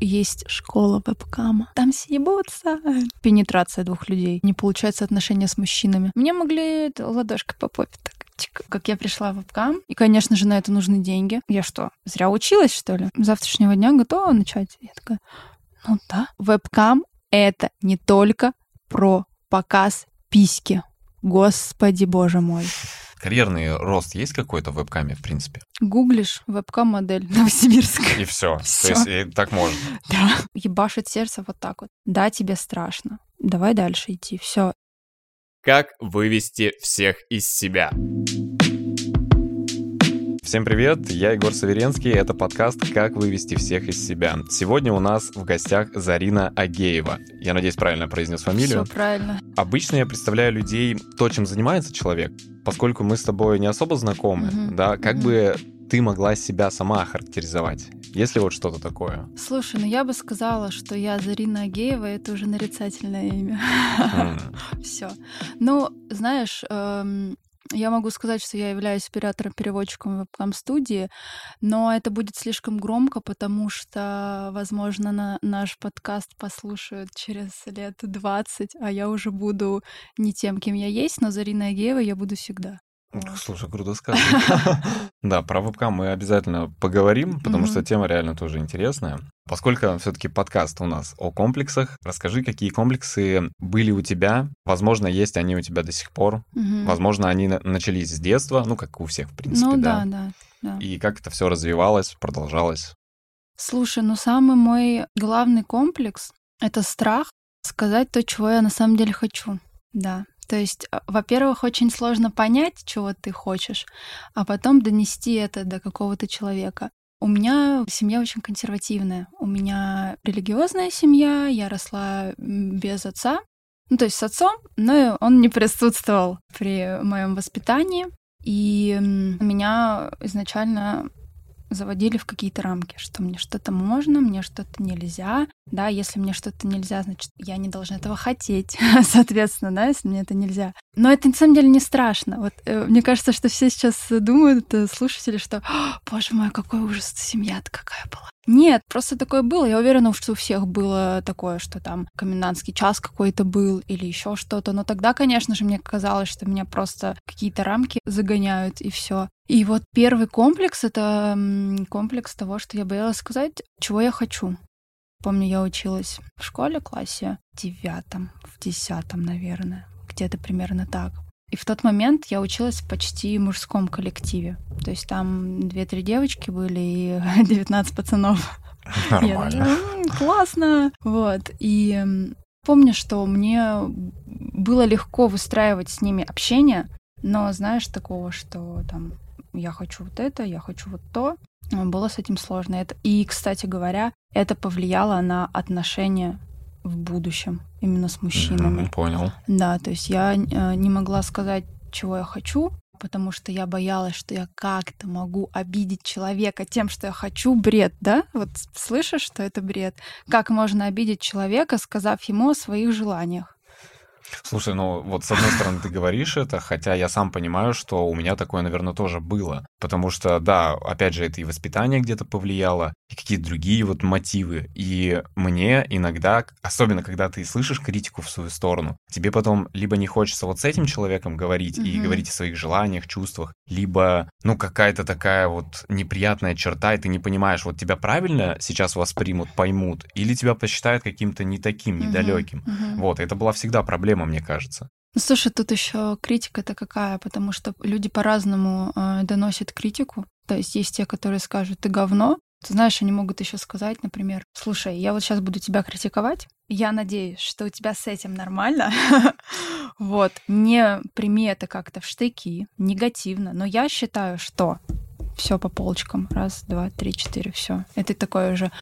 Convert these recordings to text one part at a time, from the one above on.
есть школа вебкама. Там съебутся. Пенетрация двух людей. Не получается отношения с мужчинами. Мне могли ладошкой по попе так как я пришла в вебкам, и, конечно же, на это нужны деньги. Я что, зря училась, что ли? С завтрашнего дня готова начать? Я такая, ну да. Вебкам — это не только про показ письки. Господи, боже мой. Карьерный рост есть какой-то в вебкаме, в принципе? Гуглишь вебкам-модель Новосибирск. И все. То есть и так можно. Да. Ебашит сердце вот так вот. Да, тебе страшно. Давай дальше идти. Все. Как вывести всех из себя? Всем привет, я Егор Саверенский, это подкаст «Как вывести всех из себя». Сегодня у нас в гостях Зарина Агеева. Я надеюсь, правильно произнес фамилию. Все правильно. Обычно я представляю людей, то, чем занимается человек, поскольку мы с тобой не особо знакомы, угу. да, как угу. бы ты могла себя сама охарактеризовать? Есть ли вот что-то такое? Слушай, ну я бы сказала, что я Зарина Агеева, это уже нарицательное имя. Все. Ну, знаешь, эм, я могу сказать, что я являюсь оператором-переводчиком вебкам-студии, но это будет слишком громко, потому что, возможно, на наш подкаст послушают через лет 20, а я уже буду не тем, кем я есть, но Зарина Агеева я буду всегда. Слушай, круто сказано. Да, про вебкам мы обязательно поговорим, потому что тема реально тоже интересная. Поскольку все-таки подкаст у нас о комплексах, расскажи, какие комплексы были у тебя. Возможно, есть они у тебя до сих пор. Возможно, они начались с детства, ну, как у всех, в принципе, ну, да. да, да. И как это все развивалось, продолжалось? Слушай, ну самый мой главный комплекс — это страх сказать то, чего я на самом деле хочу. Да, то есть, а, во-первых, очень сложно понять, чего ты хочешь, а потом донести это до какого-то человека. У меня семья очень консервативная. У меня религиозная семья, я росла без отца. Ну, то есть с отцом, но он не присутствовал при моем воспитании. И меня изначально заводили в какие-то рамки, что мне что-то можно, мне что-то нельзя. Да, если мне что-то нельзя, значит, я не должна этого хотеть, соответственно, да, если мне это нельзя. Но это на самом деле не страшно. Вот э, мне кажется, что все сейчас думают, э, слушатели, что, боже мой, какой ужас, семья-то какая была. Нет, просто такое было. Я уверена, что у всех было такое, что там комендантский час какой-то был или еще что-то. Но тогда, конечно же, мне казалось, что меня просто какие-то рамки загоняют и все. И вот первый комплекс — это комплекс того, что я боялась сказать, чего я хочу. Помню, я училась в школе, классе девятом, в десятом, наверное, где-то примерно так. И в тот момент я училась в почти мужском коллективе. То есть там две-три девочки были и 19 пацанов. Нормально. Я, классно. Вот. И помню, что мне было легко выстраивать с ними общение, но знаешь такого, что там я хочу вот это, я хочу вот то. Было с этим сложно. Это... И, кстати говоря, это повлияло на отношения в будущем именно с мужчинами. Mm, понял. Да, то есть я э, не могла сказать, чего я хочу, потому что я боялась, что я как-то могу обидеть человека тем, что я хочу. Бред, да? Вот слышишь, что это бред? Как можно обидеть человека, сказав ему о своих желаниях? Слушай, ну вот с одной стороны ты говоришь это, хотя я сам понимаю, что у меня такое, наверное, тоже было. Потому что, да, опять же, это и воспитание где-то повлияло, и какие-то другие вот мотивы. И мне иногда, особенно когда ты слышишь критику в свою сторону, тебе потом либо не хочется вот с этим человеком говорить mm-hmm. и говорить о своих желаниях, чувствах, либо, ну, какая-то такая вот неприятная черта, и ты не понимаешь, вот тебя правильно сейчас воспримут, поймут, или тебя посчитают каким-то не таким, недалеким. Mm-hmm. Mm-hmm. Вот, это была всегда проблема, мне кажется. Ну, слушай, тут еще критика-то какая, потому что люди по-разному э, доносят критику. То есть есть те, которые скажут, ты говно. Ты знаешь, они могут еще сказать, например, слушай, я вот сейчас буду тебя критиковать, я надеюсь, что у тебя с этим нормально. вот, не прими это как-то в штыки, негативно, но я считаю, что все по полочкам. Раз, два, три, четыре, все. Это такое уже.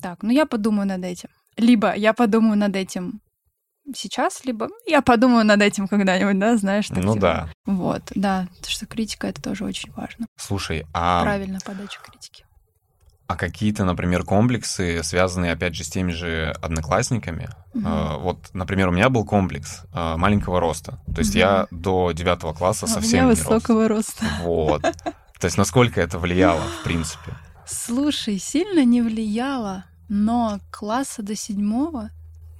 Так, ну я подумаю над этим. Либо я подумаю над этим сейчас, либо я подумаю над этим когда-нибудь, да, знаешь. Так, ну типа. да. Вот, да, потому что критика это тоже очень важно. Слушай, а... Правильная подача критики. А какие-то, например, комплексы, связанные, опять же, с теми же одноклассниками? Угу. Вот, например, у меня был комплекс uh, маленького роста. То есть угу. я до девятого класса а совсем у меня не высокого рос. роста. Вот. То есть насколько это влияло, в принципе? Слушай, сильно не влияло. Но класса до седьмого,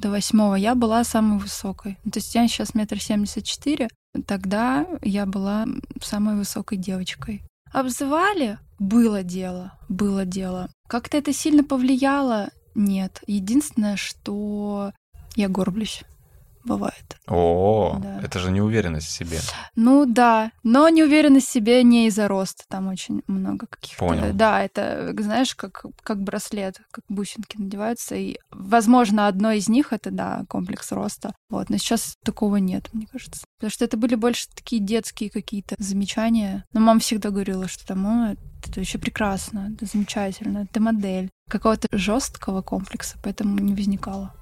до восьмого я была самой высокой. То есть я сейчас метр семьдесят четыре, тогда я была самой высокой девочкой. Обзывали? Было дело, было дело. Как-то это сильно повлияло? Нет. Единственное, что я горблюсь бывает. О, Да. это же неуверенность в себе. Ну да, но неуверенность в себе не из-за роста, там очень много каких-то. Понял. Да, это, знаешь, как, как браслет, как бусинки надеваются, и, возможно, одно из них это, да, комплекс роста. Вот, но сейчас такого нет, мне кажется. Потому что это были больше такие детские какие-то замечания. Но мама всегда говорила, что там, «О, это еще прекрасно, это замечательно, ты модель. Какого-то жесткого комплекса, поэтому не возникало.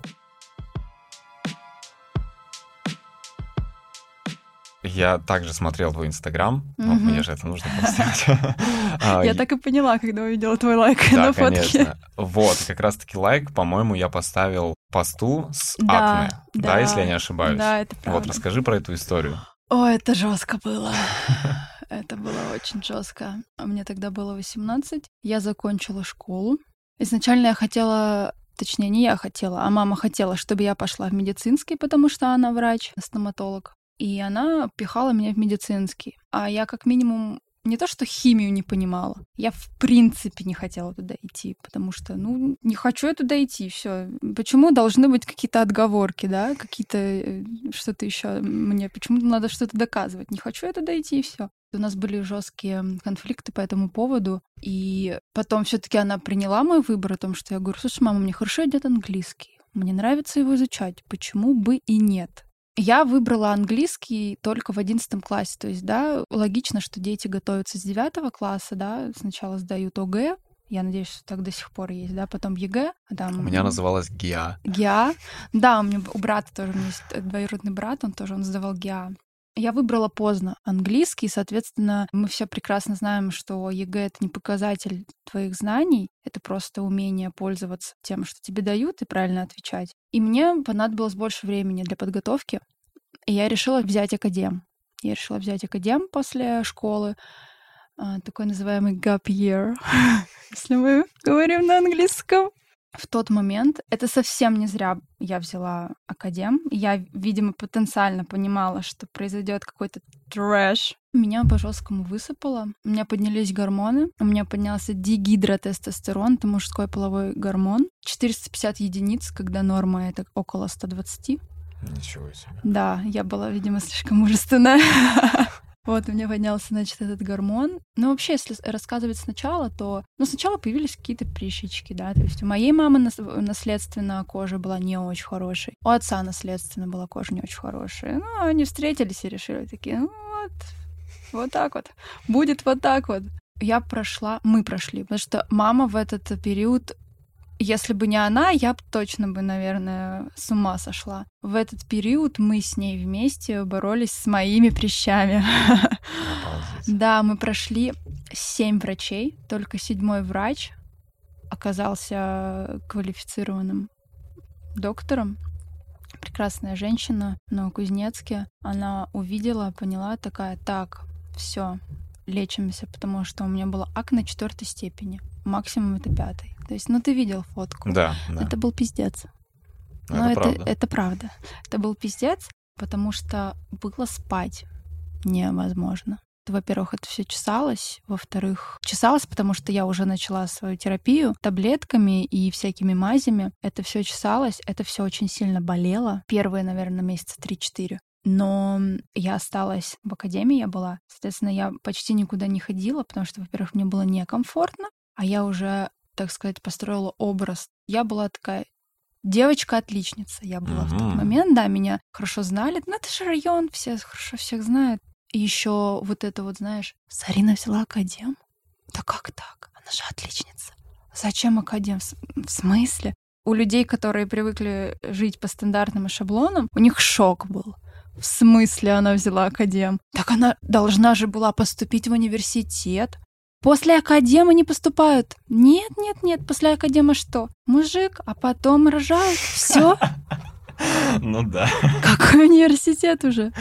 Я также смотрел твой Инстаграм. Мгм. мне же это нужно сделать. А, Я так и поняла, когда увидела твой лайк на фотке. Вот, как раз-таки лайк, по-моему, я поставил посту с акне. Да, если я не ошибаюсь. Да, это правда. Вот, расскажи про эту историю. О, это жестко было. Это было очень жестко. Мне тогда было 18. Я закончила школу. Изначально я хотела, точнее, не я хотела, а мама хотела, чтобы я пошла в медицинский, потому что она врач, стоматолог. И она пихала меня в медицинский. А я как минимум не то, что химию не понимала, я в принципе не хотела туда идти, потому что, ну, не хочу я туда идти, все. Почему должны быть какие-то отговорки, да, какие-то э, что-то еще мне, почему надо что-то доказывать? Не хочу я туда идти, и все. У нас были жесткие конфликты по этому поводу, и потом все-таки она приняла мой выбор о том, что я говорю, слушай, мама, мне хорошо идет английский, мне нравится его изучать, почему бы и нет? Я выбрала английский только в одиннадцатом классе. То есть, да, логично, что дети готовятся с девятого класса, да, сначала сдают ОГЭ, я надеюсь, что так до сих пор есть, да, потом ЕГЭ, а там... У меня называлась ГИА. ГИА. Да, у меня у брата тоже, у меня есть э, двоюродный брат, он тоже, он сдавал ГИА. Я выбрала поздно английский, соответственно, мы все прекрасно знаем, что ЕГЭ — это не показатель твоих знаний, это просто умение пользоваться тем, что тебе дают, и правильно отвечать. И мне понадобилось больше времени для подготовки, и я решила взять академ. Я решила взять академ после школы, а, такой называемый gap year, если мы говорим на английском. В тот момент это совсем не зря я взяла академ. Я, видимо, потенциально понимала, что произойдет какой-то трэш. Меня по жесткому высыпало. У меня поднялись гормоны. У меня поднялся дигидротестостерон, это мужской половой гормон. 450 единиц, когда норма это около 120. Ничего себе. Да, я была, видимо, слишком мужественная. Вот, у меня поднялся, значит, этот гормон. Но вообще, если рассказывать сначала, то... Ну, сначала появились какие-то прыщички, да, то есть у моей мамы нас- наследственно кожа была не очень хорошей, у отца наследственно была кожа не очень хорошая. Ну, они встретились и решили такие, ну вот, вот так вот, будет вот так вот. Я прошла, мы прошли, потому что мама в этот период если бы не она, я бы точно бы, наверное, с ума сошла. В этот период мы с ней вместе боролись с моими прыщами. Да, мы прошли семь врачей, только седьмой врач оказался квалифицированным доктором. Прекрасная женщина в Новокузнецке. Она увидела, поняла, такая, так, все, лечимся, потому что у меня было акне четвертой степени. Максимум это пятой. То есть, ну ты видел фотку. Да, да. Это был пиздец. Ну, Но это это, правда. это правда. Это был пиздец, потому что было спать невозможно. Во-первых, это все чесалось. Во-вторых, чесалось, потому что я уже начала свою терапию таблетками и всякими мазями. Это все чесалось, это все очень сильно болело. Первые, наверное, месяца 3-4. Но я осталась в академии, я была. Соответственно, я почти никуда не ходила, потому что, во-первых, мне было некомфортно, а я уже, так сказать, построила образ. Я была такая девочка-отличница. Я была в тот момент, да, меня хорошо знали. Ну, это же район, все хорошо всех знают. И еще вот это вот, знаешь, Сарина взяла академ? Да как так? Она же отличница. Зачем академ? В смысле? У людей, которые привыкли жить по стандартным и шаблонам, у них шок был. В смысле она взяла академ? Так она должна же была поступить в университет. После академа не поступают. Нет, нет, нет, после академа что? Мужик, а потом рожают. Все, Ну да. какой университет уже?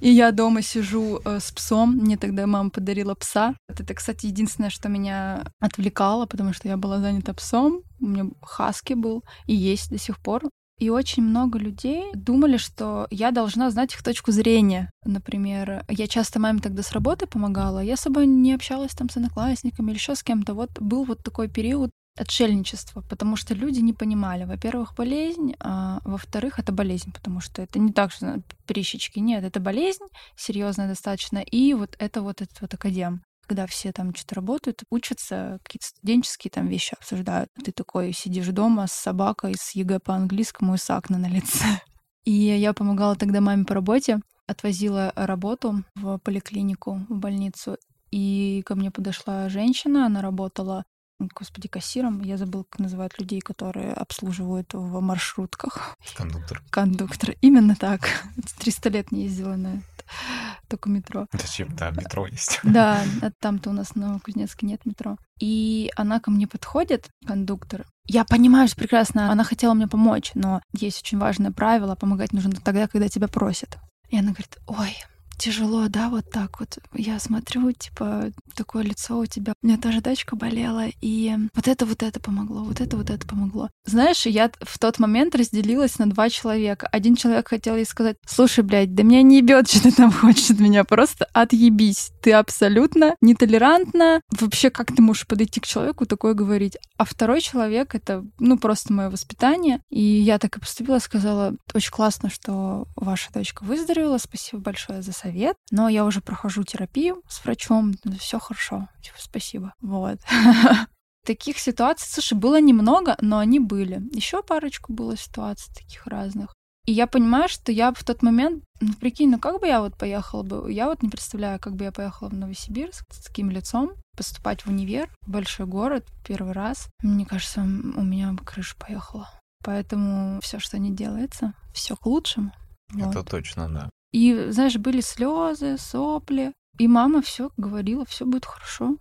И я дома сижу э, с псом. Мне тогда мама подарила пса. Это, кстати, единственное, что меня отвлекало, потому что я была занята псом. У меня хаски был и есть до сих пор. И очень много людей думали, что я должна знать их точку зрения. Например, я часто маме тогда с работы помогала, я с собой не общалась там с одноклассниками или еще с кем-то. Вот был вот такой период отшельничества, потому что люди не понимали. Во-первых, болезнь, а во-вторых, это болезнь, потому что это не так, что прыщички. Нет, это болезнь серьезная достаточно. И вот это вот этот вот академ когда все там что-то работают, учатся, какие-то студенческие там вещи обсуждают. Ты такой сидишь дома с собакой, с ЕГЭ по английскому и с акне на лице. И я помогала тогда маме по работе, отвозила работу в поликлинику, в больницу. И ко мне подошла женщина, она работала господи, кассиром. Я забыла, как называют людей, которые обслуживают в маршрутках. Кондуктор. Кондуктор. Именно так. 300 лет не ездила на только метро. Зачем? Да, метро есть. Да, а там-то у нас на Кузнецке нет метро. И она ко мне подходит, кондуктор. Я понимаю, что прекрасно, она хотела мне помочь, но есть очень важное правило, помогать нужно тогда, когда тебя просят. И она говорит, ой, тяжело, да, вот так вот. Я смотрю, типа, такое лицо у тебя. У меня тоже дочка болела, и вот это вот это помогло, вот это вот это помогло. Знаешь, я в тот момент разделилась на два человека. Один человек хотел ей сказать, слушай, блядь, да меня не ебет, что ты там хочешь от меня, просто отъебись. Ты абсолютно нетолерантна. Вообще, как ты можешь подойти к человеку такое говорить? А второй человек — это, ну, просто мое воспитание. И я так и поступила, сказала, очень классно, что ваша дочка выздоровела, спасибо большое за совет совет, но я уже прохожу терапию с врачом, все хорошо, типа, спасибо. Вот. Таких ситуаций, слушай, было немного, но они были. Еще парочку было ситуаций таких разных. И я понимаю, что я в тот момент, ну прикинь, ну как бы я вот поехала бы, я вот не представляю, как бы я поехала в Новосибирск с таким лицом, поступать в универ, большой город, первый раз. Мне кажется, у меня бы крыша поехала. Поэтому все, что не делается, все к лучшему. Это вот. точно, да. И, знаешь, были слезы, сопли. И мама все говорила, все будет хорошо.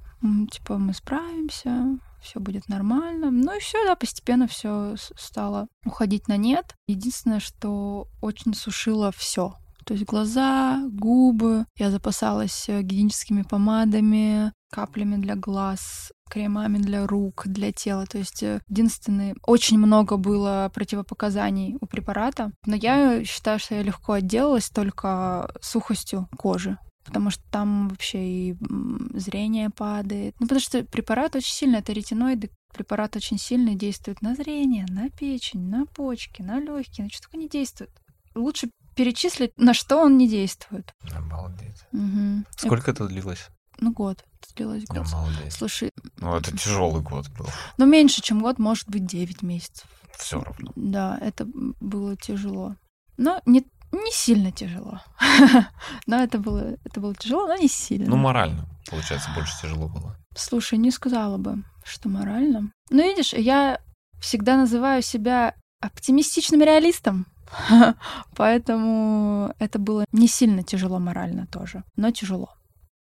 Типа, мы справимся, все будет нормально. Ну и все, да, постепенно все стало уходить на нет. Единственное, что очень сушило все. То есть глаза, губы. Я запасалась э, гигиеническими помадами, каплями для глаз, кремами для рук, для тела. То есть э, единственное, очень много было противопоказаний у препарата, но я считаю, что я легко отделалась только сухостью кожи потому что там вообще и зрение падает. Ну, потому что препарат очень сильный, это ретиноиды, препарат очень сильно действует на зрение, на печень, на почки, на легкие, на что только не действует. Лучше перечислить, на что он не действует. Обалдеть. Угу. Сколько это длилось? Ну, год длилось год. Я молодец. Слушай. Ну, это тяжелый год был. Ну, меньше, чем год, может быть, 9 месяцев. Все равно. Да, это было тяжело. Но не, не сильно тяжело. но это было, это было тяжело, но не сильно. Ну, морально, получается, больше тяжело было. Слушай, не сказала бы, что морально. Ну, видишь, я всегда называю себя оптимистичным реалистом. Поэтому это было не сильно тяжело морально тоже, но тяжело.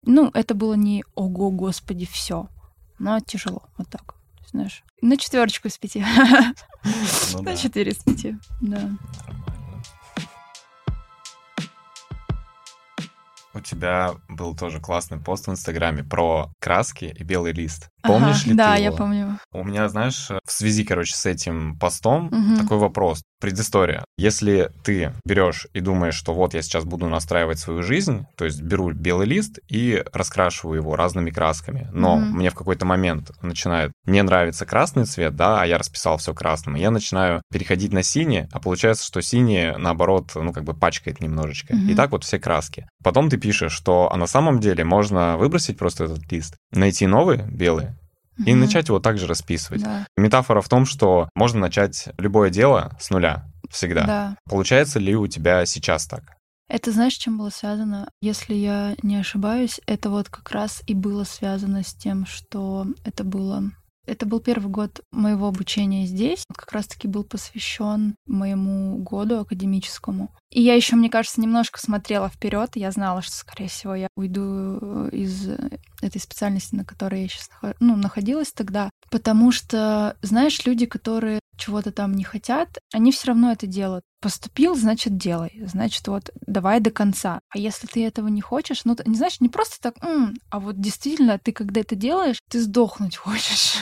Ну, это было не ого, господи, все. Но тяжело, вот так. Знаешь, на четверочку из пяти. Ну на четыре из пяти, да. У тебя был тоже классный пост в Инстаграме про краски и белый лист. Помнишь ага, ли да, ты его? я помню. У меня, знаешь, в связи, короче, с этим постом угу. такой вопрос. Предыстория. Если ты берешь и думаешь, что вот я сейчас буду настраивать свою жизнь, то есть беру белый лист и раскрашиваю его разными красками, но mm мне в какой-то момент начинает не нравится красный цвет, да, а я расписал все красным, я начинаю переходить на синий, а получается, что синий наоборот, ну как бы пачкает немножечко. mm И так вот все краски. Потом ты пишешь, что а на самом деле можно выбросить просто этот лист, найти новый белый и угу. начать его также расписывать. Да. Метафора в том, что можно начать любое дело с нуля всегда. Да. Получается ли у тебя сейчас так? Это знаешь, чем было связано? Если я не ошибаюсь, это вот как раз и было связано с тем, что это было это был первый год моего обучения здесь. Как раз-таки был посвящен моему году академическому. И я еще, мне кажется, немножко смотрела вперед. Я знала, что, скорее всего, я уйду э, из этой специальности, на которой я сейчас ну, находилась тогда. Потому что, знаешь, люди, которые чего-то там не хотят, они все равно это делают. Поступил, значит, делай. Значит, вот давай до конца. А если ты этого не хочешь, ну, не знаешь, не просто так, М", а вот действительно, ты когда это делаешь, ты сдохнуть хочешь.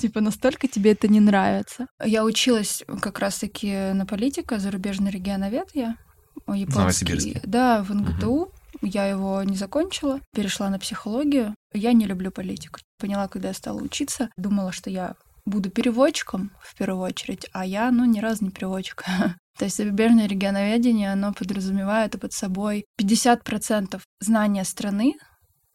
Типа настолько тебе это не нравится. Я училась как раз-таки на политика, зарубежный регионовед я. Японский. Да, в НГТУ. Я его не закончила, перешла на психологию. Я не люблю политику. Поняла, когда я стала учиться, думала, что я буду переводчиком в первую очередь, а я, ну, ни разу не переводчик. То есть зарубежное регионоведение, оно подразумевает под собой 50% знания страны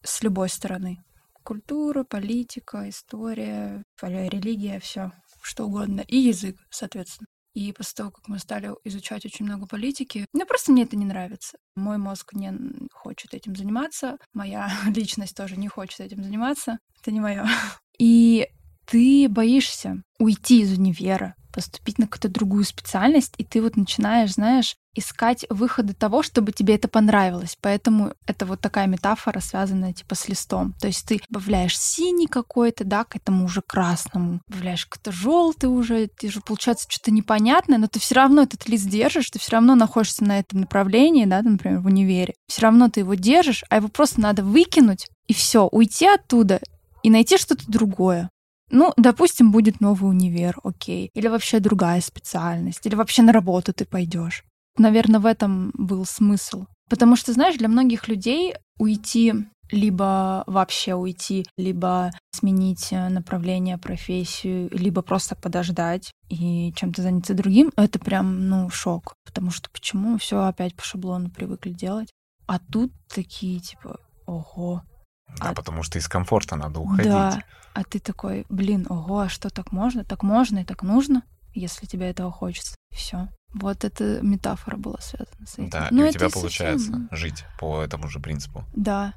с любой стороны. Культура, политика, история, религия, все что угодно. И язык, соответственно. И после того, как мы стали изучать очень много политики, ну просто мне это не нравится. Мой мозг не хочет этим заниматься, моя личность тоже не хочет этим заниматься. Это не мое. И ты боишься уйти из универа, поступить на какую-то другую специальность, и ты вот начинаешь, знаешь, искать выходы того, чтобы тебе это понравилось. Поэтому это вот такая метафора, связанная типа с листом. То есть ты добавляешь синий какой-то, да, к этому уже красному, добавляешь какой-то желтый уже, ты же получается что-то непонятное, но ты все равно этот лист держишь, ты все равно находишься на этом направлении, да, например, в универе. Все равно ты его держишь, а его просто надо выкинуть и все, уйти оттуда и найти что-то другое. Ну, допустим, будет новый универ, окей. Или вообще другая специальность. Или вообще на работу ты пойдешь. Наверное, в этом был смысл. Потому что, знаешь, для многих людей уйти либо вообще уйти, либо сменить э, направление, профессию, либо просто подождать и чем-то заняться другим, это прям, ну, шок. Потому что почему все опять по шаблону привыкли делать? А тут такие, типа, ого. Да, а... потому что из комфорта надо уходить. Да, а ты такой, блин, ого, а что так можно? Так можно и так нужно, если тебе этого хочется. Все. Вот эта метафора была связана с этим. Да, Но и у тебя получается совсем... жить по этому же принципу. Да,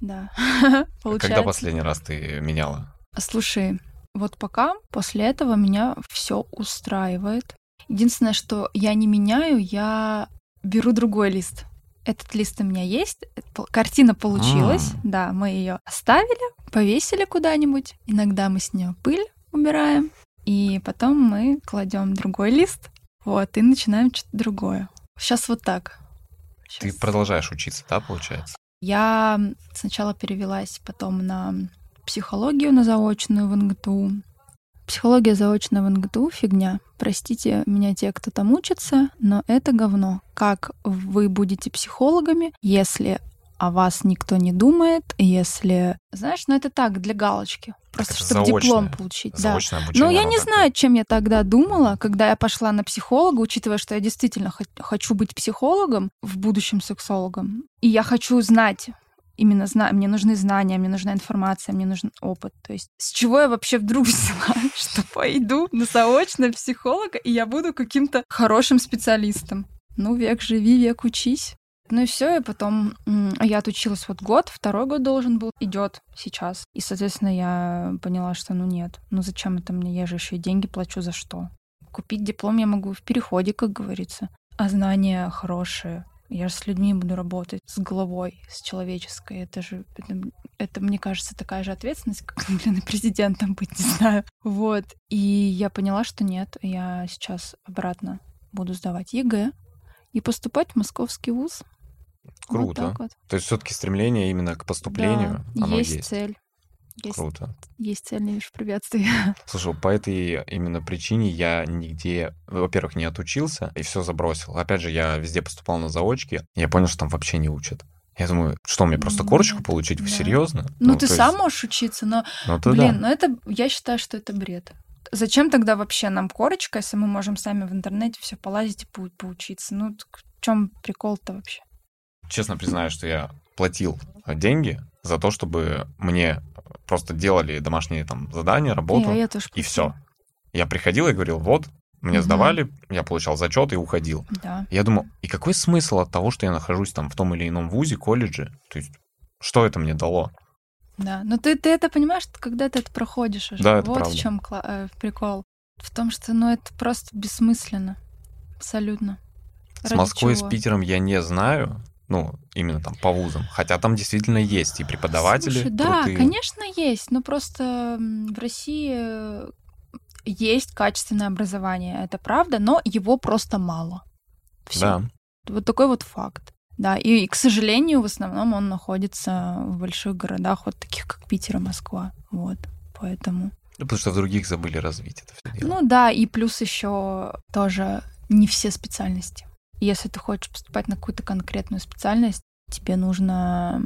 да. Когда последний раз ты меняла? Слушай, вот пока после этого меня все устраивает. Единственное, что я не меняю, я беру другой лист. Этот лист у меня есть, картина получилась, а. да, мы ее оставили, повесили куда-нибудь. Иногда мы с нее пыль убираем, и потом мы кладем другой лист, вот, и начинаем что-то другое. Сейчас вот так. Сейчас. Ты продолжаешь учиться, да, получается? Я сначала перевелась потом на психологию на заочную в НГТУ. Психология заочная в НГТУ — фигня. Простите меня те, кто там учится, но это говно. Как вы будете психологами, если о вас никто не думает, если... Знаешь, ну это так, для галочки. Просто чтобы заочное, диплом получить. Заочное да. Но я не знаю, чем я тогда думала, когда я пошла на психолога, учитывая, что я действительно хочу быть психологом, в будущем сексологом. И я хочу знать, именно зна... мне нужны знания, мне нужна информация, мне нужен опыт. То есть с чего я вообще вдруг взяла, что пойду на заочного психолога, и я буду каким-то хорошим специалистом? Ну, век живи, век учись. Ну и все, и потом я отучилась вот год, второй год должен был, идет сейчас. И, соответственно, я поняла, что ну нет, ну зачем это мне, я же еще и деньги плачу за что. Купить диплом я могу в переходе, как говорится. А знания хорошие. Я же с людьми буду работать, с головой, с человеческой. Это же, это, это мне кажется, такая же ответственность, как, блин, и президентом быть, не знаю. Вот. И я поняла, что нет, я сейчас обратно буду сдавать ЕГЭ и поступать в московский вуз. Круто. Вот вот. То есть все-таки стремление именно к поступлению, да, оно есть. есть. цель. Есть, Круто. Есть цель, не препятствий. Слушай, по этой именно причине я нигде, во-первых, не отучился и все забросил. Опять же, я везде поступал на заочки, я понял, что там вообще не учат. Я думаю, что мне просто корочку получить? Вы да. серьезно? Ну, ну ты сам есть... можешь учиться, но, ну, блин, да. ну это, я считаю, что это бред. Зачем тогда вообще нам корочка, если мы можем сами в интернете все полазить и по поучиться? Ну, в чем прикол-то вообще? честно признаюсь, что я платил деньги за то, чтобы мне просто делали домашние там задания, работу, я, я тоже и все. Я приходил и говорил, вот, мне угу. сдавали, я получал зачет и уходил. Да. Я думаю, и какой смысл от того, что я нахожусь там в том или ином вузе, колледже? То есть, что это мне дало? Да, но ты, ты это понимаешь, когда ты это проходишь уже. Да, это вот правда. в чем э, прикол. В том, что ну это просто бессмысленно. Абсолютно. С Ради Москвой, чего? с Питером я не знаю, ну, именно там по вузам. Хотя там действительно есть и преподаватели. Слушай, да, конечно, есть. Но просто в России э, есть качественное образование, это правда, но его просто мало. Всё. Да. Вот такой вот факт. Да, и, и, к сожалению, в основном он находится в больших городах, вот таких как Питер и Москва. Вот, поэтому. Ну, потому что в других забыли развить это все дело. Ну да, и плюс еще тоже не все специальности. Если ты хочешь поступать на какую-то конкретную специальность, тебе нужно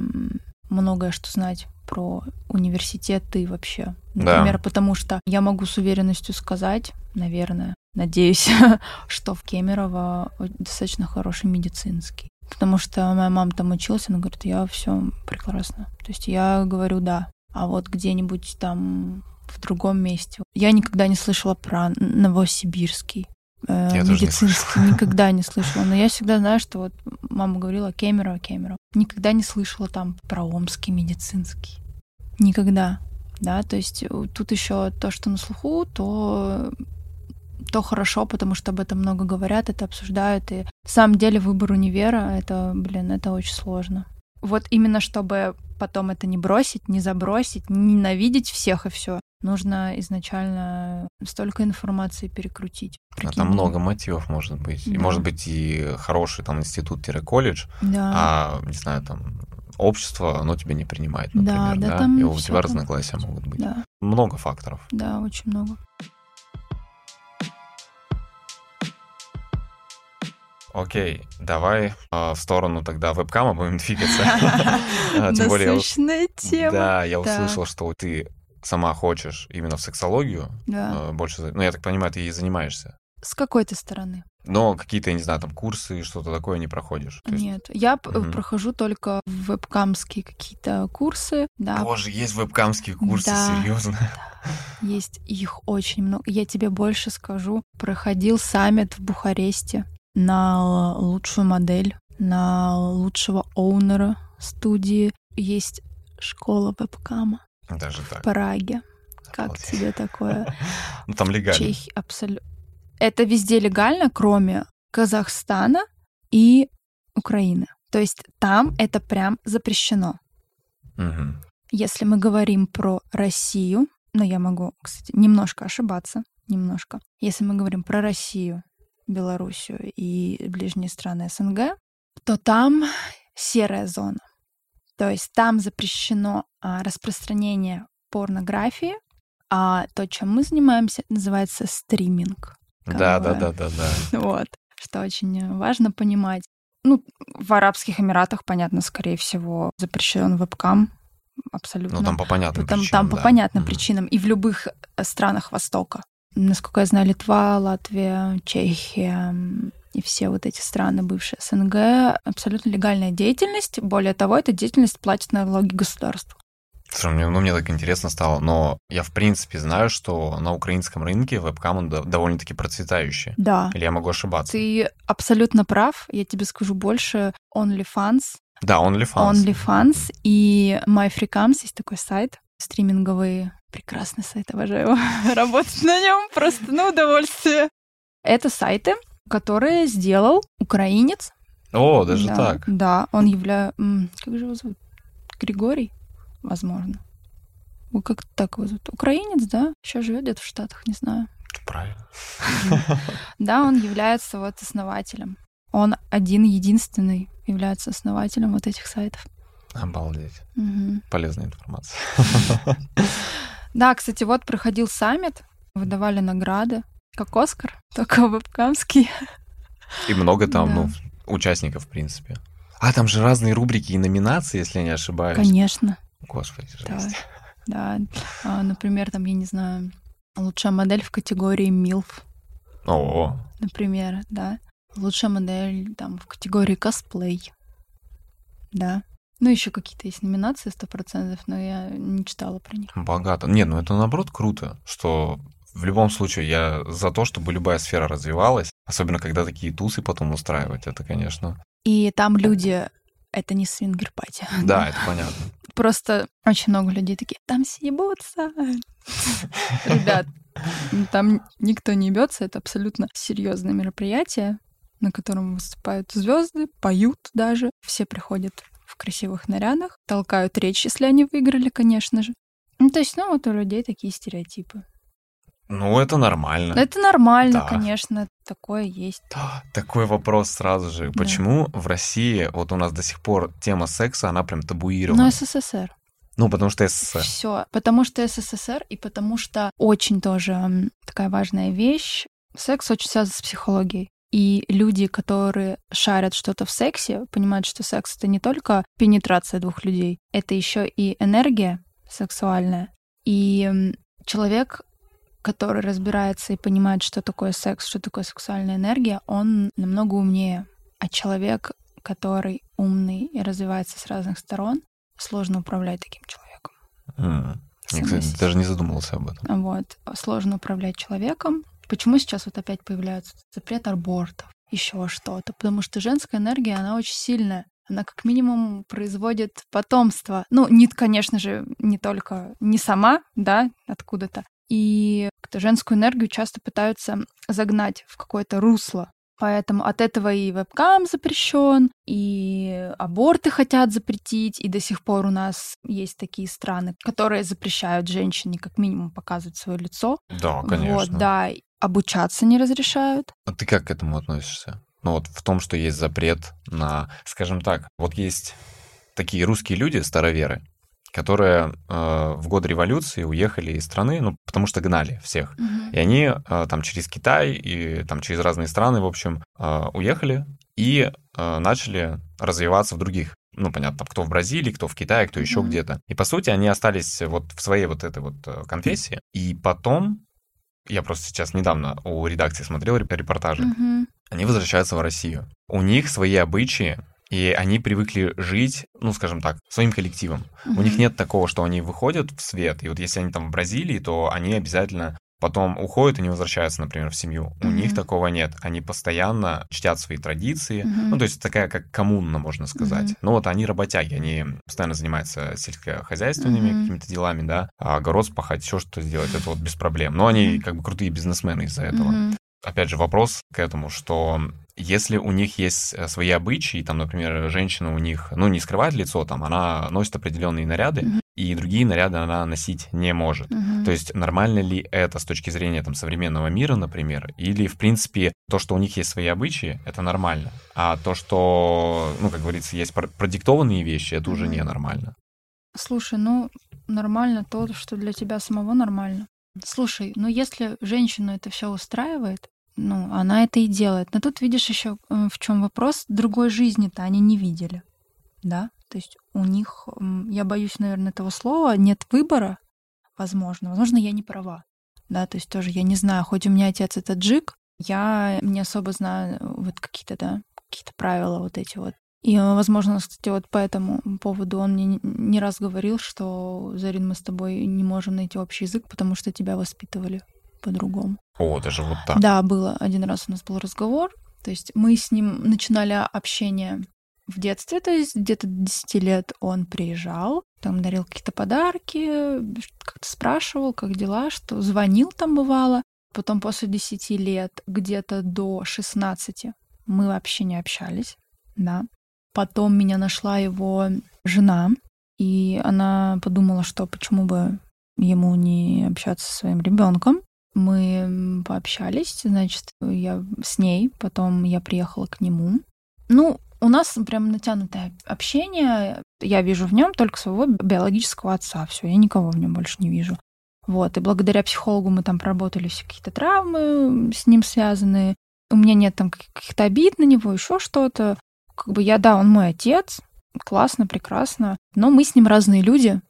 многое что знать про университеты и вообще. Да. Например, потому что я могу с уверенностью сказать, наверное, надеюсь, что в Кемерово достаточно хороший медицинский. Потому что моя мама там училась, она говорит, я все прекрасно. То есть я говорю да. А вот где-нибудь там в другом месте. Я никогда не слышала про Новосибирский Я тоже не медицинский, никогда не слышала. Но я всегда знаю, что вот мама говорила Кемерово, Кемерово. Никогда не слышала там про Омский медицинский. Никогда. Да, то есть э, тут еще то, что на слуху, то то хорошо, потому что об этом много говорят, это обсуждают. И на самом деле выбор универа, это, блин, это очень сложно. Вот именно чтобы потом это не бросить, не забросить, не ненавидеть всех и все, нужно изначально столько информации перекрутить. А Прикинь. там много мотивов может быть. И Да. может быть и хороший там институт-колледж, Да. а, не знаю, там общество, оно тебя не принимает, Да, например, да, да, там и у тебя разногласия могут быть. Да, Много факторов. да, очень много. Окей, давай а, в сторону тогда вебкама будем двигаться. А, Тем более, тема. да, я услышал, что ты сама хочешь именно в сексологию Да. э, больше, ну, я так понимаю, ты ей занимаешься. С какой-то стороны? Но какие-то, я не знаю, там курсы, что-то такое не проходишь. То есть- Нет, я Мгм. прохожу только вебкамские какие-то курсы, да, Боже, есть вебкамские курсы, Да. серьезно. есть их очень много. Я тебе больше скажу, проходил саммит в Бухаресте на лучшую модель, на лучшего оунера студии. Есть школа вебкама Даже в так. Праге. Как Обалдеть. тебе такое? Ну, там легально. Абсолютно. Это везде легально, кроме Казахстана и Украины. То есть там это прям запрещено. Мгм. Если мы говорим про Россию, но я могу, кстати, немножко ошибаться, немножко. Если мы говорим про Россию, Белоруссию и ближние страны СНГ, то там серая зона. То есть там запрещено а, распространение порнографии, а то, чем мы занимаемся, называется стриминг. Да, бы. да, да, да, да. Вот. Что очень важно понимать. Ну, в Арабских Эмиратах, понятно, скорее всего, запрещен вебкам. Абсолютно. Ну, там по понятным Там, причинам, там по да. понятным Мгм. причинам. И в любых э, странах Востока. Насколько я знаю, Литва, Латвия, Чехия и все вот эти страны бывшие СНГ абсолютно легальная деятельность. Более того, эта деятельность платит налоги государству. Слушай, мне, ну, мне так интересно стало, но я, в принципе, знаю, что на украинском рынке вебкам он до- довольно-таки процветающий. Да. Или я могу ошибаться? Ты абсолютно прав. Я тебе скажу больше. OnlyFans Да, OnlyFans. OnlyFans и MyFreeCams есть такой сайт стриминговый. Прекрасный сайт, обожаю его. Работать на нем просто на удовольствие. Это сайты, которые сделал украинец. О, даже да, так. Да, он является... Как же его зовут? Григорий, возможно. Вот как так его зовут? Украинец, да? Сейчас живет где-то в Штатах, не знаю. Правильно. Да, он является вот основателем. Он один, единственный является основателем вот этих сайтов. Обалдеть. Мгм. Полезная информация. Да, кстати, вот проходил саммит, выдавали награды, как Оскар, только вебкамский. И много там, Да. ну, участников, в принципе. А, там же разные рубрики и номинации, если я не ошибаюсь. Конечно, Господи, да. жесть. да. А, например, там, я не знаю, лучшая модель в категории МИЛФ, О, например, да. Лучшая модель там в категории косплей, да. Ну, еще какие-то есть номинации, сто процентов, но я не читала про них. богато. Нет, ну это наоборот круто, что в любом случае я за то, чтобы любая сфера развивалась, особенно когда такие тусы потом устраивать, это, конечно... И там люди, это не свингер-пати. Да, это понятно. Просто очень много людей такие, там съебутся. Ребят, там никто не ебется, это абсолютно серьезное мероприятие, на котором выступают звезды, поют даже. Все приходят в красивых нарядах, толкают речь, если они выиграли, конечно же. Ну, то есть, ну, вот у людей такие стереотипы. Ну, это нормально. Но это нормально, Да. конечно, такое есть. Да, Такой вопрос сразу же. Почему в России вот у нас до сих пор тема секса, она прям табуирована? Но СССР. Ну, потому что СССР. Все. Потому что СССР и потому что очень тоже такая важная вещь. Секс очень связан с психологией. И люди, которые шарят что-то в сексе, понимают, что секс это не только пенетрация двух людей, это еще и энергия сексуальная. И человек, который разбирается и понимает, что такое секс, что такое сексуальная энергия, он намного умнее. А человек, который умный и развивается с разных сторон, сложно управлять таким человеком. Mm. Я, кстати, даже не задумывался об этом. Вот. Сложно управлять человеком. Почему сейчас вот опять появляются запрет абортов, еще что-то? Потому что женская энергия, она очень сильная. Она как минимум производит потомство. Ну, не, конечно же, не только, не сама, да, откуда-то. И женскую энергию часто пытаются загнать в какое-то русло. Поэтому от этого и вебкам запрещен, и аборты хотят запретить, и до сих пор у нас есть такие страны, которые запрещают женщине как минимум показывать свое лицо. Да, конечно. Вот, да, обучаться не разрешают. А ты как к этому относишься? Ну вот в том, что есть запрет на, скажем так, вот есть такие русские люди, староверы, которые э, в год революции уехали из страны, ну, потому что гнали всех. Мгм. И они э, там через Китай и там через разные страны, в общем, э, уехали и э, начали развиваться в других. Ну, понятно, кто в Бразилии, кто в Китае, кто еще Мгм. где-то. И, по сути, они остались вот в своей вот этой вот э, конфессии. И потом, я просто сейчас недавно у редакции смотрел реп- репортажи, Мгм. они возвращаются в Россию. У них свои обычаи, и они привыкли жить, ну, скажем так, своим коллективом. У них нет такого, что они выходят в свет, и вот если они там в Бразилии, то они обязательно потом уходят и не возвращаются, например, в семью. У них такого нет. Они постоянно чтят свои традиции. Мгм. Ну, то есть такая как коммуна, можно сказать. Мгм. Ну, вот они работяги, они постоянно занимаются сельскохозяйственными Мгм. какими-то делами, да, а огород спахать, все что сделать, это вот без проблем. Но они как бы крутые бизнесмены из-за этого Мгм. опять же, вопрос к этому, что если у них есть э, свои обычаи, там, например, женщина у них, ну, не скрывает лицо, там, она носит определенные наряды, Мгм. и другие наряды она носить не может. Мгм. То есть нормально ли это с точки зрения там, современного мира, например, или, в принципе, то, что у них есть свои обычаи, это нормально, а то, что, ну, как говорится, есть пр- продиктованные вещи, это уже Мгм. ненормально. Слушай, ну нормально то, что для тебя самого нормально. Слушай, ну если женщину это все устраивает, ну, она это и делает. Но тут видишь еще в чем вопрос. Другой жизни-то они не видели. Да? То есть у них, я боюсь, наверное, этого слова, нет выбора, возможно. Возможно, я не права. Да, то есть тоже я не знаю, хоть у меня отец это джик, я не особо знаю вот какие-то, да, какие-то правила вот эти вот. И, возможно, кстати, вот по этому поводу он мне не- не раз говорил, что, Зарин, мы с тобой не можем найти общий язык, потому что тебя воспитывали по-другому. О, даже вот так. Да, было. Один раз у нас был разговор. То есть мы с ним начинали общение в детстве, то есть где-то до 10 лет он приезжал, там дарил какие-то подарки, как-то спрашивал, как дела, что звонил там бывало. Потом после 10 лет, где-то до 16, мы вообще не общались, да. Потом меня нашла его жена, и она подумала, что почему бы ему не общаться со своим ребенком. Мы пообщались, значит, я с ней, потом я приехала к нему. Ну, у нас прям натянутое общение. Я вижу в нем только своего биологического отца. Все, я никого в нем больше не вижу. Вот, и благодаря психологу мы там проработали все какие-то травмы с ним связанные. У меня нет там каких-то обид на него, еще что-то. Как бы я, да, он мой отец, классно, прекрасно, но мы с ним разные люди,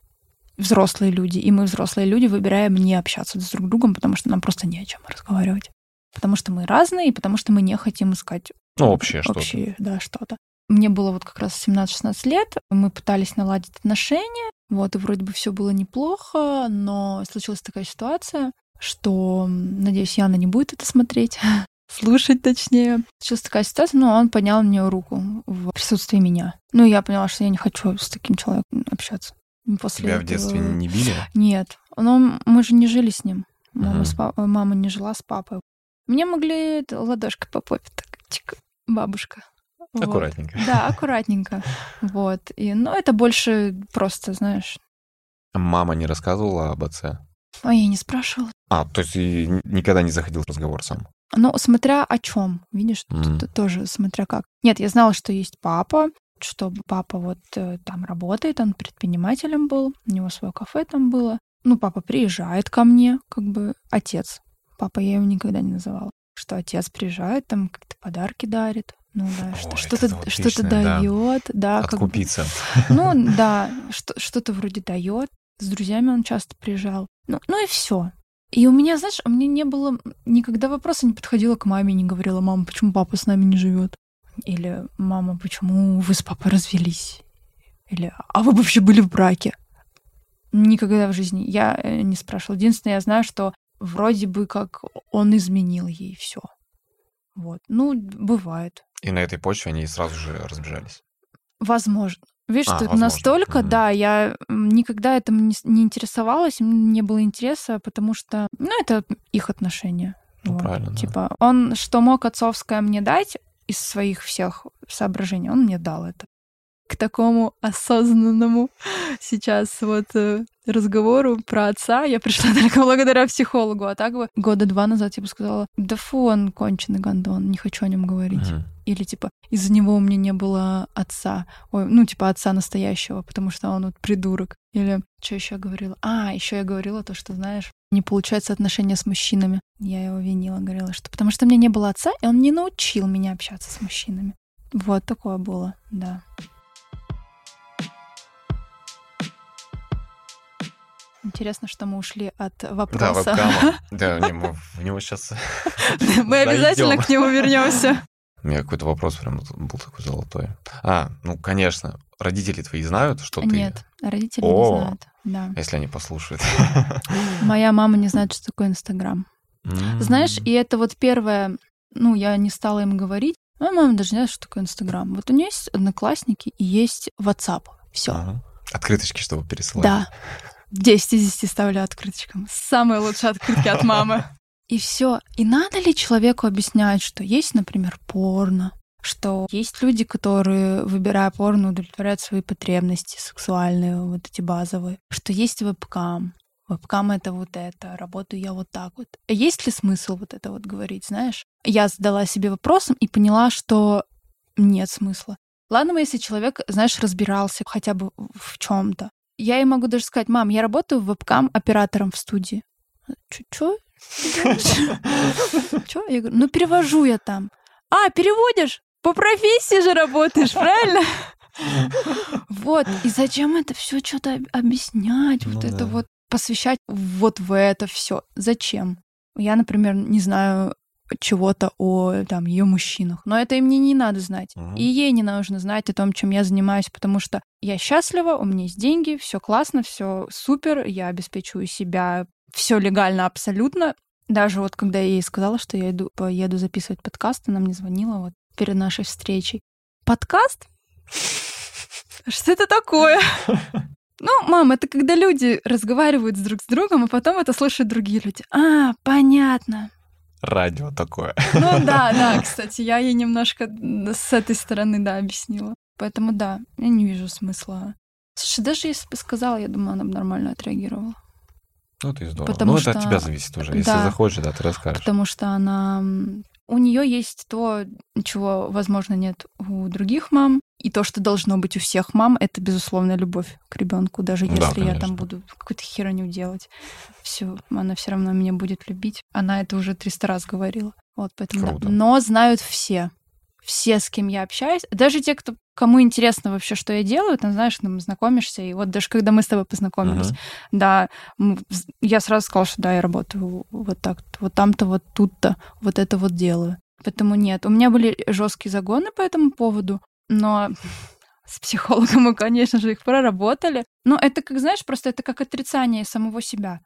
взрослые люди, и мы, взрослые люди, выбираем не общаться с друг другом, потому что нам просто не о чем разговаривать. Потому что мы разные, и потому что мы не хотим искать Ну, общее что-то. общее, да, что-то. Мне было вот как раз 17-16 лет, мы пытались наладить отношения, вот, и вроде бы все было неплохо, но случилась такая ситуация, что, надеюсь, Яна не будет это смотреть, слушать точнее. Случилась такая ситуация, но он поднял мне руку в присутствии меня. Ну, я поняла, что я не хочу с таким человеком общаться. После Тебя в этого- детстве не били? Нет, но мы же не жили с ним. Мама, Мгм. с пап- мама не жила с папой. Мне могли ладошкой по попе так, чик, бабушка. Вот. Аккуратненько. Да, аккуратненько. Вот. И, ну, это больше просто, знаешь... Мама не рассказывала об отце? А я не спрашивала. А, то есть никогда не заходил в разговор сам? Ну, смотря о чем, видишь, тут тоже смотря как. Нет, я знала, что есть папа, что папа вот э, там работает, он предпринимателем был, у него свое кафе там было. Ну, папа приезжает ко мне, как бы отец. Папа я его никогда не называла. Что отец приезжает, там как-то подарки дарит. Ну да, О, что-то, вот что-то личное, да. дает, да, как бы. Откупиться. Ну да, что, что-то вроде дает. С друзьями он часто приезжал. Ну, ну и все. И у меня, знаешь, у меня не было никогда вопроса не подходила к маме, не говорила, мама, почему папа с нами не живет? Или мама, почему вы с папой развелись? Или а вы вообще были в браке? Никогда в жизни я э, не спрашивала. Единственное, я знаю, что вроде бы как он изменил ей все. Вот. Ну, бывает. И на этой почве они сразу же разбежались. Возможно. Видишь, А, что возможно. настолько, Мгм. да, я никогда этим не, не интересовалась, мне не было интереса, потому что, ну, это их отношения. Ну, Вот. правильно, да. Типа, он что мог отцовское мне дать из своих всех соображений, он мне дал это. К такому осознанному сейчас вот э, разговору про отца я пришла только благодаря психологу, а так бы года два назад я бы сказала, да фу, он конченый гондон, не хочу о нем говорить. Мгм. Или типа из-за него у меня не было отца. Ой, ну, типа отца настоящего, потому что он вот придурок. Или что еще я говорила? А, еще я говорила то, что, знаешь, не получается отношения с мужчинами. Я его винила, говорила, что потому что меня не было отца, и он не научил меня общаться с мужчинами. Вот такое было, да. Интересно, что мы ушли от Да, вопроса. вебкама. Да, не, мы в него сейчас... Мы обязательно к нему вернемся. У меня какой-то вопрос прям был такой золотой. А, ну, конечно, родители твои знают, что ты... Нет, родители О. не знают. Да. Если они послушают. Моя мама не знает, что такое Инстаграм. Знаешь, и это вот первое, ну, я не стала им говорить. Моя мама даже не знает, что такое Инстаграм. Вот у нее есть одноклассники и есть WhatsApp. Все. Ага. Открыточки, чтобы пересылать. Да. 10 из 10 ставлю открыточкам. Самые лучшие открытки от мамы. И все. И надо ли человеку объяснять, что есть, например, порно, что есть люди, которые, выбирая порно, удовлетворяют свои потребности сексуальные, вот эти базовые, что есть вебкам, Вебкам это вот это, работаю я вот так вот. Есть ли смысл вот это вот говорить, знаешь? Я задала себе вопросом и поняла, что нет смысла. Ладно если человек, знаешь, разбирался хотя бы в чем-то. Я ей могу даже сказать, мам, я работаю вебкам-оператором в студии. Чё? Чё? Я говорю, ну перевожу я там. А, переводишь? По профессии же работаешь, правильно? Вот. И зачем это все что-то объяснять? Вот Ну это вот посвящать вот в это все. Зачем? Я, например, не знаю чего-то о там ее мужчинах, но это и мне не надо знать, Мгм. и ей не нужно знать о том, чем я занимаюсь, потому что я счастлива, у меня есть деньги, все классно, все супер, я обеспечиваю себя, все легально абсолютно. Даже вот когда я ей сказала, что я иду, поеду записывать подкаст, она мне звонила вот перед нашей встречей. Подкаст? Что это такое? Ну, мам, это когда люди разговаривают друг с другом, а потом это слышат другие люди. А, понятно. Радио такое. Ну да, да, кстати, я ей немножко с этой стороны, да, объяснила. Поэтому да, я не вижу смысла. Слушай, даже если бы сказала, я думаю, она бы нормально отреагировала. Ну, ты здорово. Потому ну, это что- от тебя зависит уже. Если Да. захочешь, да, ты расскажешь. Потому что она... У нее есть то, чего, возможно, нет у других мам. И то, что должно быть у всех мам, это, безусловно, любовь к ребенку. Даже Да, если я конечно. там буду какую-то херню делать. Все, она все равно меня будет любить. Она это уже 300 раз говорила. Вот, поэтому да. Круто. Но знают все. Все, с кем я общаюсь. Даже те, кто кому интересно вообще, что я делаю, там, знаешь, там знакомишься, и вот даже когда мы с тобой познакомились, Мгм. да, я сразу сказала, что да, я работаю вот так, вот там-то, вот тут-то, вот это вот делаю. Поэтому нет. У меня были жесткие загоны по этому поводу, но с психологом мы, конечно же, их проработали. Но это, как знаешь, просто это как отрицание самого себя.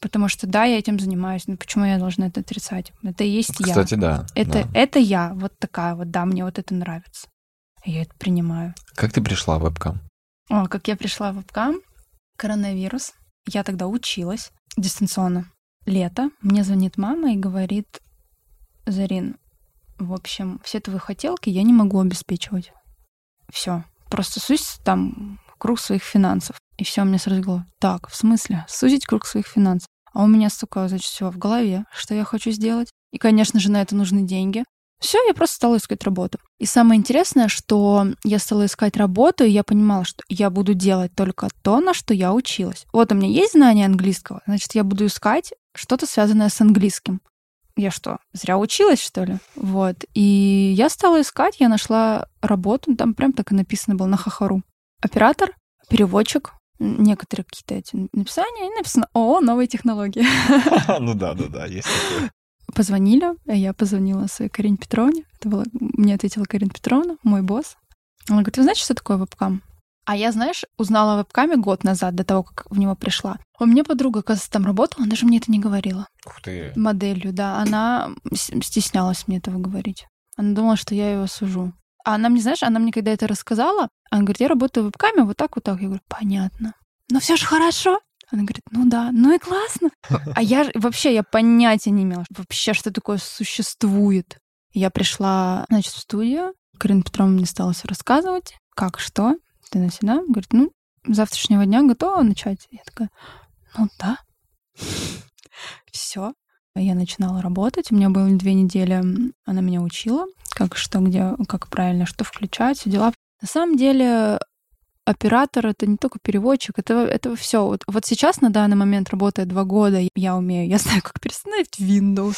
Потому что да, я этим занимаюсь, но почему я должна это отрицать? Это и есть я. Кстати, да. Это, да. это я, вот такая вот, да, мне вот это нравится. И Я это принимаю. Как ты пришла в вебкам? О, как я пришла в вебкам, коронавирус. Я тогда училась дистанционно. Лето. Мне звонит мама и говорит, Зарин, в общем, все твои хотелки я не могу обеспечивать. Все. Просто сузь там круг своих финансов. И все, мне сразу было, так, в смысле, сузить круг своих финансов? А у меня столько, значит, всего в голове, что я хочу сделать. И, конечно же, на это нужны деньги. Все, я просто стала искать работу. И самое интересное, что я стала искать работу, и я понимала, что я буду делать только то, на что я училась. Вот у меня есть знание английского, значит, я буду искать что-то связанное с английским. Я что, зря училась, что ли? Вот. И я стала искать, я нашла работу, там прям так и написано было на хахару. Оператор, переводчик, некоторые какие-то эти написания, и написано «ООО, новые технологии». Ну да, да, да, есть такое. Позвонили, а я позвонила своей Карине Петровне. Это была, мне ответила Карина Петровна, мой босс. Она говорит, вы знаете, что такое вебкам? А я, знаешь, узнала о вебкаме год назад, до того, как в него пришла. У меня подруга, оказывается, там работала, она даже мне это не говорила. Ух ты. Моделью, да. Она стеснялась мне этого говорить. Она думала, что я ее осужу. А она мне, знаешь, она мне когда это рассказала, она говорит, я работаю в вебкаме вот так, вот так. Я говорю, понятно. Но все же хорошо. Она говорит, ну да, ну и классно. А я вообще, я понятия не имела, вообще, что такое существует. Я пришла, значит, в студию, Карина Петровна мне стала все рассказывать, как, что, ты на сюда. Говорит, ну, завтрашнего дня готова начать? Я такая, ну да. Все. Я начинала работать. У меня было две недели, она меня учила, как что, где, как правильно, что включать, все дела. На самом деле, оператор это не только переводчик, это, это все. Вот, вот сейчас на данный момент работает два года, я умею, я знаю, как перестановить Windows.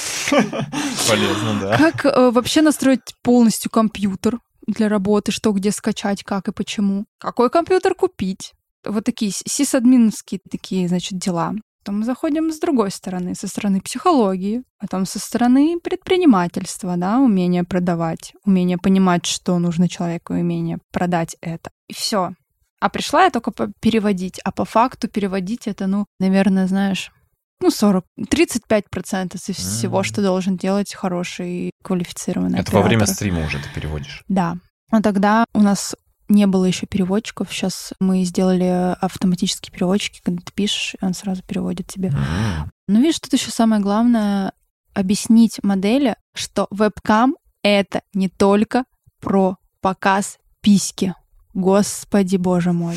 Полезно, да. Как э, вообще настроить полностью компьютер для работы, что где скачать, как и почему. Какой компьютер купить. Вот такие сисадминовские такие, значит, дела. Потом мы заходим с другой стороны, со стороны психологии, потом со стороны предпринимательства, да, умение продавать, умение понимать, что нужно человеку, умение продать это. И все. А пришла я только переводить, а по факту переводить это, ну, наверное, знаешь, ну, 40, 35% из всего, mm-hmm. что должен делать хороший квалифицированный Это оператор. во время стрима уже ты переводишь? Да. Но тогда у нас не было еще переводчиков. Сейчас мы сделали автоматические переводчики, когда ты пишешь, и он сразу переводит тебе. Mm-hmm. Ну, видишь, тут еще самое главное объяснить модели, что вебкам — это не только про показ письки. Господи, боже мой.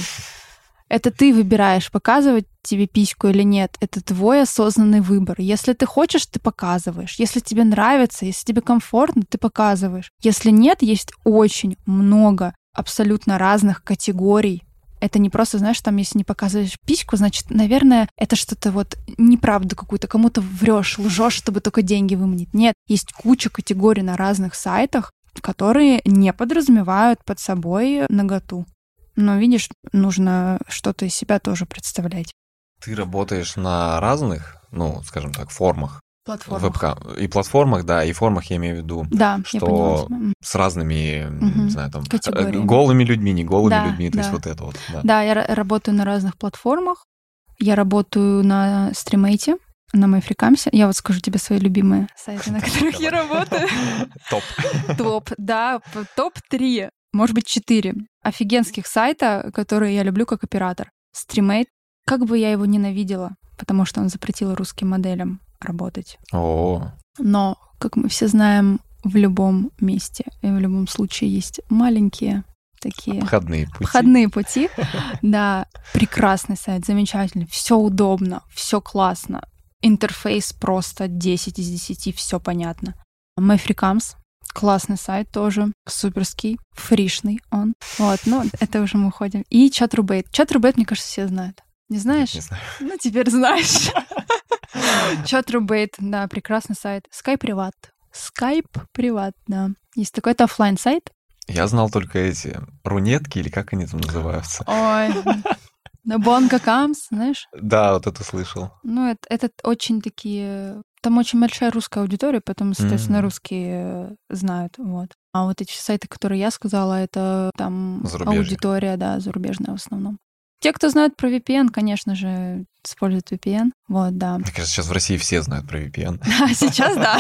Это ты выбираешь, показывать тебе письку или нет. Это твой осознанный выбор. Если ты хочешь, ты показываешь. Если тебе нравится, если тебе комфортно, ты показываешь. Если нет, есть очень много абсолютно разных категорий. Это не просто, знаешь, там, если не показываешь письку, значит, наверное, это что-то вот неправду какую-то, кому-то врешь, лжешь, чтобы только деньги выманить. Нет, есть куча категорий на разных сайтах, которые не подразумевают под собой наготу. Но, видишь, нужно что-то из себя тоже представлять. Ты работаешь на разных, ну, скажем так, формах. Платформах. Вебкам. И платформах, да, и формах я имею в виду. Да, что я поняла. с разными, угу. не знаю, там, Категориями. голыми людьми, не голыми да, людьми, то да. есть вот это вот. Да, да я работаю на разных платформах. Я работаю на стримейте, на MyFreeCamсе. Я вот скажу тебе свои любимые сайты, на которых я работаю. Топ. Топ, да, топ-3, может быть, 4 офигенских сайта, которые я люблю как оператор. Стримейт, как бы я его ненавидела, потому что он запретил русским моделям работать. О. Но, как мы все знаем, в любом месте и в любом случае есть маленькие такие обходные пути. Обходные пути. Да, прекрасный сайт, замечательный, все удобно, все классно. Интерфейс просто 10 из 10, все понятно. MyFreeCams, классный сайт тоже, суперский, фришный он. Вот, ну, это уже мы уходим. И ChatRubate. ChatRubate, мне кажется, все знают. Не знаешь? Не знаю. Ну, теперь знаешь. ChatRubate, да, прекрасный сайт. Skype Приват. Skype Приват, да. Есть такой, это офлайн сайт. Я знал только эти рунетки, или как они там называются. Ой, на Бонга Камс, знаешь? Да, вот это слышал. Ну, это, это очень такие... Там очень большая русская аудитория, поэтому, соответственно, Мгм. русские знают, вот. А вот эти сайты, которые я сказала, это там Зарубежье. аудитория, да, зарубежная в основном. Те, кто знают про VPN, конечно же, используют VPN. Вот, да. Мне кажется, сейчас в России все знают про VPN. Сейчас да.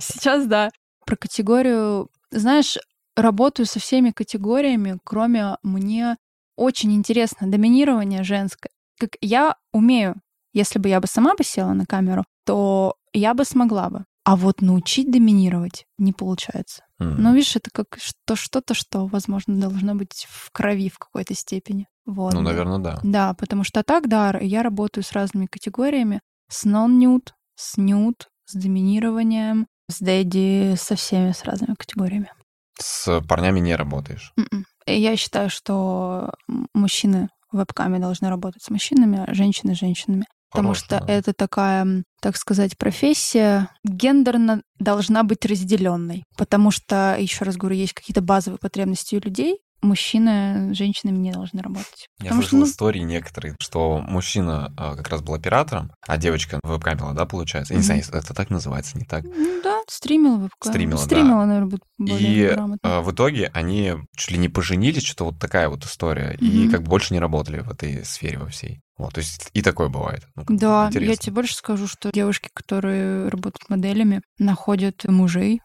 Сейчас да. Про категорию, знаешь, работаю со всеми категориями, кроме мне очень интересно доминирование женское. Как я умею, если бы я бы сама бы села на камеру, то я бы смогла бы. А вот научить доминировать не получается. М. Но видишь, это как что, что-то, что, возможно, должно быть в крови в какой-то степени. Вот. Ну, наверное, да. Да, потому что так, да, я работаю с разными категориями. С non-nude, с nude, с доминированием, С дэдди, со всеми, с разными категориями. С парнями не работаешь. М-м. И Я считаю, что мужчины в вебкаме должны работать с мужчинами, а женщины с женщинами. Потому Хорош, что да. это такая, так сказать, профессия гендерно должна быть разделенной. Потому что, еще раз говорю, есть какие-то базовые потребности у людей. Мужчины с женщинами не должны работать. Я Потому что, слышал ну, истории некоторые, что мужчина а, как раз был оператором, а девочка вебкамила, да, получается? Я не знаю, это так называется, не так? ну да, стримила вебкам. Стримила, да. Стримила, наверное, будет более И грамотно. а, в итоге они чуть ли не поженились, что-то вот такая вот история, и Мгм. как бы больше не работали в этой сфере во всей. Вот, то есть и такое бывает. Ну, Да, я интересно. тебе больше скажу, что девушки, которые работают моделями, находят мужей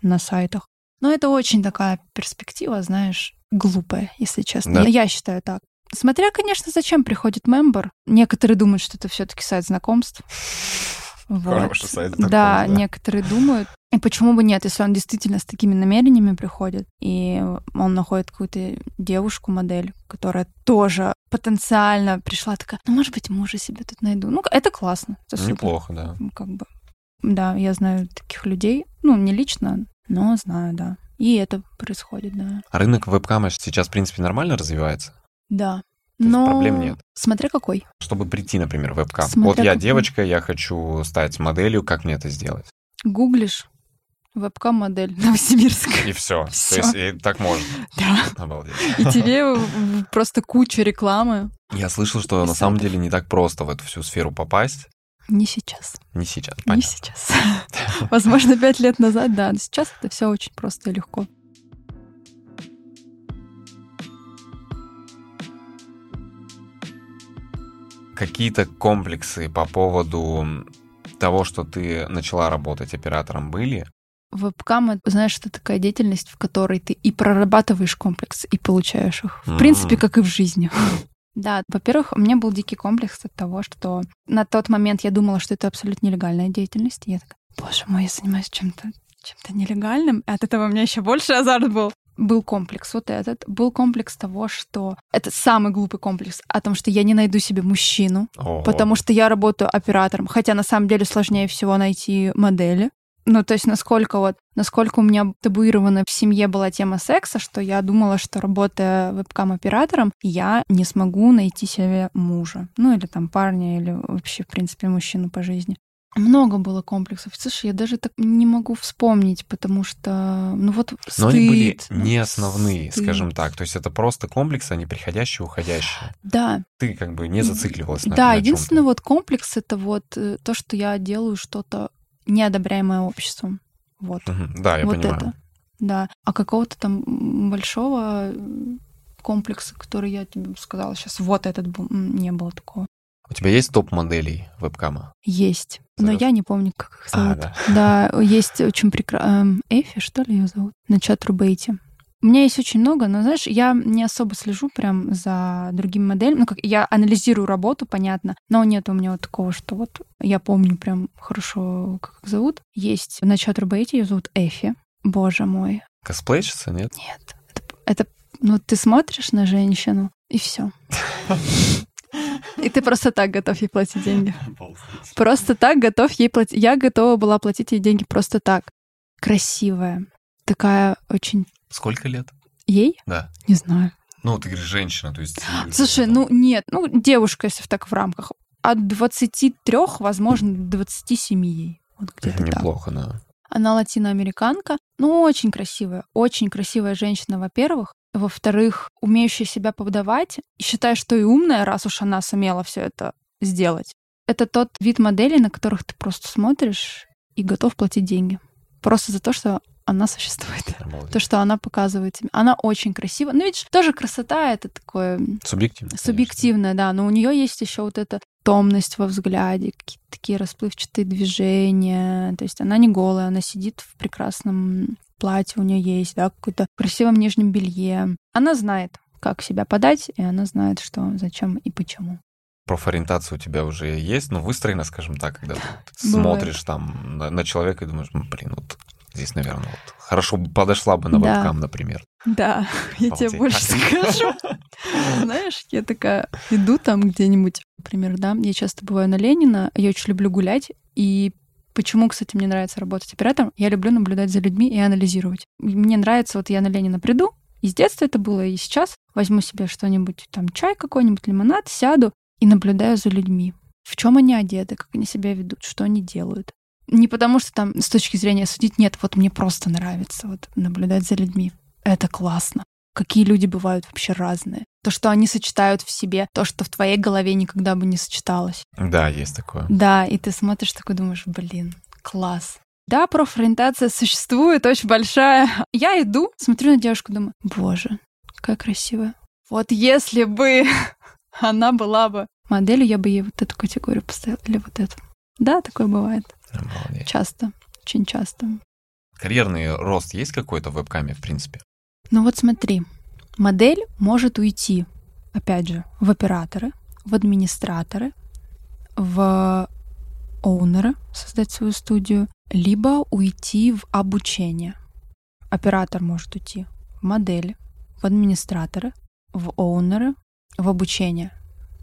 на сайтах. Но это очень такая перспектива, знаешь, глупая, если честно. Да. Я считаю так. Смотря, конечно, зачем приходит мембер. Некоторые думают, что это все-таки сайт знакомств. Вот. Хороший сайт Да, знакомств, да. некоторые думают. И почему бы нет, если он действительно с такими намерениями приходит, и он находит какую-то девушку, модель, которая тоже потенциально пришла такая, ну, может быть, мужа себе тут найду. Ну, это классно. Это супер. Неплохо, да. Ну, Как бы. Да, я знаю таких людей. Ну, не лично, но знаю, да. И это происходит, да. А рынок вебкама сейчас, в принципе, нормально развивается? Да. То Но проблем нет? смотря какой. Чтобы прийти, например, в вебкам. Смотря вот я какой. девочка, я хочу стать моделью, как мне это сделать? Гуглишь вебкам-модель Новосибирск. И все. То Всё. есть и так можно. Да. Обалдеть. И тебе просто куча рекламы. Я слышал, что на самом деле не так просто в эту всю сферу попасть. Не сейчас. Не сейчас, Не понятно. сейчас. Возможно, пять лет назад, да. Но сейчас это все очень просто и легко. Какие-то комплексы по поводу того, что ты начала работать оператором, были? Вебкам, знаешь, это такая деятельность, в которой ты и прорабатываешь комплексы, и получаешь их. В Мгм. принципе, как и в жизни. Да, во-первых, у меня был дикий комплекс от того, что на тот момент я думала, что это абсолютно нелегальная деятельность. И я такая, боже мой, я занимаюсь чем-то чем-то нелегальным. От этого у меня еще больше азарт был. Был комплекс вот этот. Был комплекс того, что... Это самый глупый комплекс о том, что я не найду себе мужчину, Ого. потому что я работаю оператором. Хотя на самом деле сложнее всего найти модели. Ну, то есть насколько вот, насколько у меня табуирована в семье была тема секса, что я думала, что работая вебкам-оператором, я не смогу найти себе мужа. Ну, или там парня, или вообще, в принципе, мужчину по жизни. Много было комплексов. Слушай, я даже так не могу вспомнить, потому что, ну вот, Но они были стыд, ну, не основные, стыд. скажем так. То есть это просто комплексы, они приходящие, уходящие. Да, Ты как бы не зацикливалась на Да, на единственный чём-то. вот комплекс это вот э, то, что я делаю что-то неодобряемое обществом. Вот. Да, я вот понимаю. это. Да. А какого-то там большого м, комплекса, который я тебе сказала сейчас, вот этот был, не было такого. У тебя есть топ-моделей вебкама? Есть. Но Зовёшь? я не помню, как их А, зовут. да. Да, есть очень прекрасная... Эфи, что ли, ее зовут? На Chaturbate. У меня есть очень много, но, знаешь, я не особо слежу прям за другими моделями. Ну, как я анализирую работу, понятно, но нет у меня вот такого, что вот я помню прям хорошо, как их зовут. Есть на Chaturbate, ее зовут Эфи. Боже мой. Косплейщица, нет? Нет. Это, это ну, ты смотришь на женщину, и все. И ты просто так готов ей платить деньги. Просто так готов ей платить. Я готова была платить ей деньги просто так. Красивая. Такая очень... Сколько лет? Ей? Да. Не знаю. Ну, ты говоришь женщина, то есть... Слушай, ну нет, ну девушка, если в так в рамках. От 23, возможно, до 27 ей. Вот где-то так. Неплохо, да. Она латиноамериканка, ну, очень красивая. Очень красивая женщина, во-первых. Во-вторых, умеющая себя подавать. И считаю, что и умная, раз уж она сумела все это сделать. Это тот вид моделей, на которых ты просто смотришь и готов платить деньги. Просто за то, что она существует. Обалдеть. То, что она показывает тебе. Она очень красива. Ну, ведь тоже красота — это такое Субъективно. конечно. субъективное, да. Но у нее есть еще вот эта томность во взгляде, какие-то такие расплывчатые движения. То есть она не голая, она сидит в прекрасном платье, у нее есть, да, какой-то красивом нижнем белье. Она знает, как себя подать, и она знает, что, зачем и почему. Профориентация у тебя уже есть, ну, выстроена, скажем так, когда ты Бывает. смотришь там на, на человека и думаешь, «М, блин, вот здесь, наверное, вот хорошо подошла бы на Да. вебкам, например. Да, я тебе больше скажу. Знаешь, я такая иду там где-нибудь, например, да, я часто бываю на Ленина, я очень люблю гулять, и Почему, кстати, мне нравится работать оператором? Я люблю наблюдать за людьми и анализировать. Мне нравится, вот я на Ленина приду, и с детства это было, и сейчас возьму себе что-нибудь, там, чай какой-нибудь, лимонад, сяду и наблюдаю за людьми. В чем они одеты, как они себя ведут, что они делают. Не потому что там с точки зрения судить, нет, вот мне просто нравится вот наблюдать за людьми. Это классно. Какие люди бывают вообще разные. То, что они сочетают в себе, то, что в твоей голове никогда бы не сочеталось. Да, есть такое. Да, и ты смотришь такой, думаешь, блин, класс. Да, профориентация существует, очень большая. Я иду, смотрю на девушку, думаю, боже, какая красивая. Вот если бы она была бы моделью, я бы ей вот эту категорию поставила или вот эту. Да, такое бывает. Обалдеть. Часто, очень часто. Карьерный рост есть какой-то в вебкаме, в принципе? Ну вот смотри, модель может уйти, опять же, в операторы, в администраторы, в оунеры, создать свою студию, либо уйти в обучение. Оператор может уйти в модели, в администраторы, в оунеры, в обучение.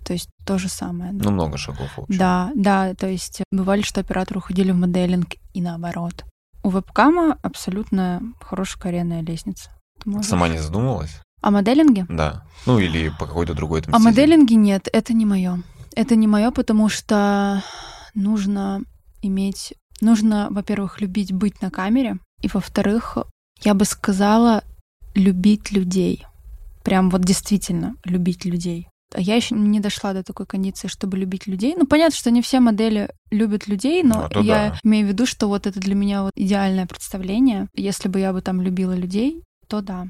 То есть то же самое. Ну, много шагов, в общем. Да, да, то есть бывали, что операторы уходили в моделинг и наоборот. У вебкама абсолютно хорошая карьерная лестница. Можешь- Сама не задумывалась? О моделинге? Да. Ну, или по какой-то другой там О стезе. моделинге нет, это не мое. Это не мое, потому что нужно иметь, нужно, во-первых, любить быть на камере, и во-вторых, я бы сказала, любить людей. Прям вот действительно любить людей. А Я еще не дошла до такой кондиции, чтобы любить людей. Ну, понятно, что не все модели любят людей, но это я да. имею в виду, что вот это для меня вот идеальное представление. Если бы я бы там любила людей, то да.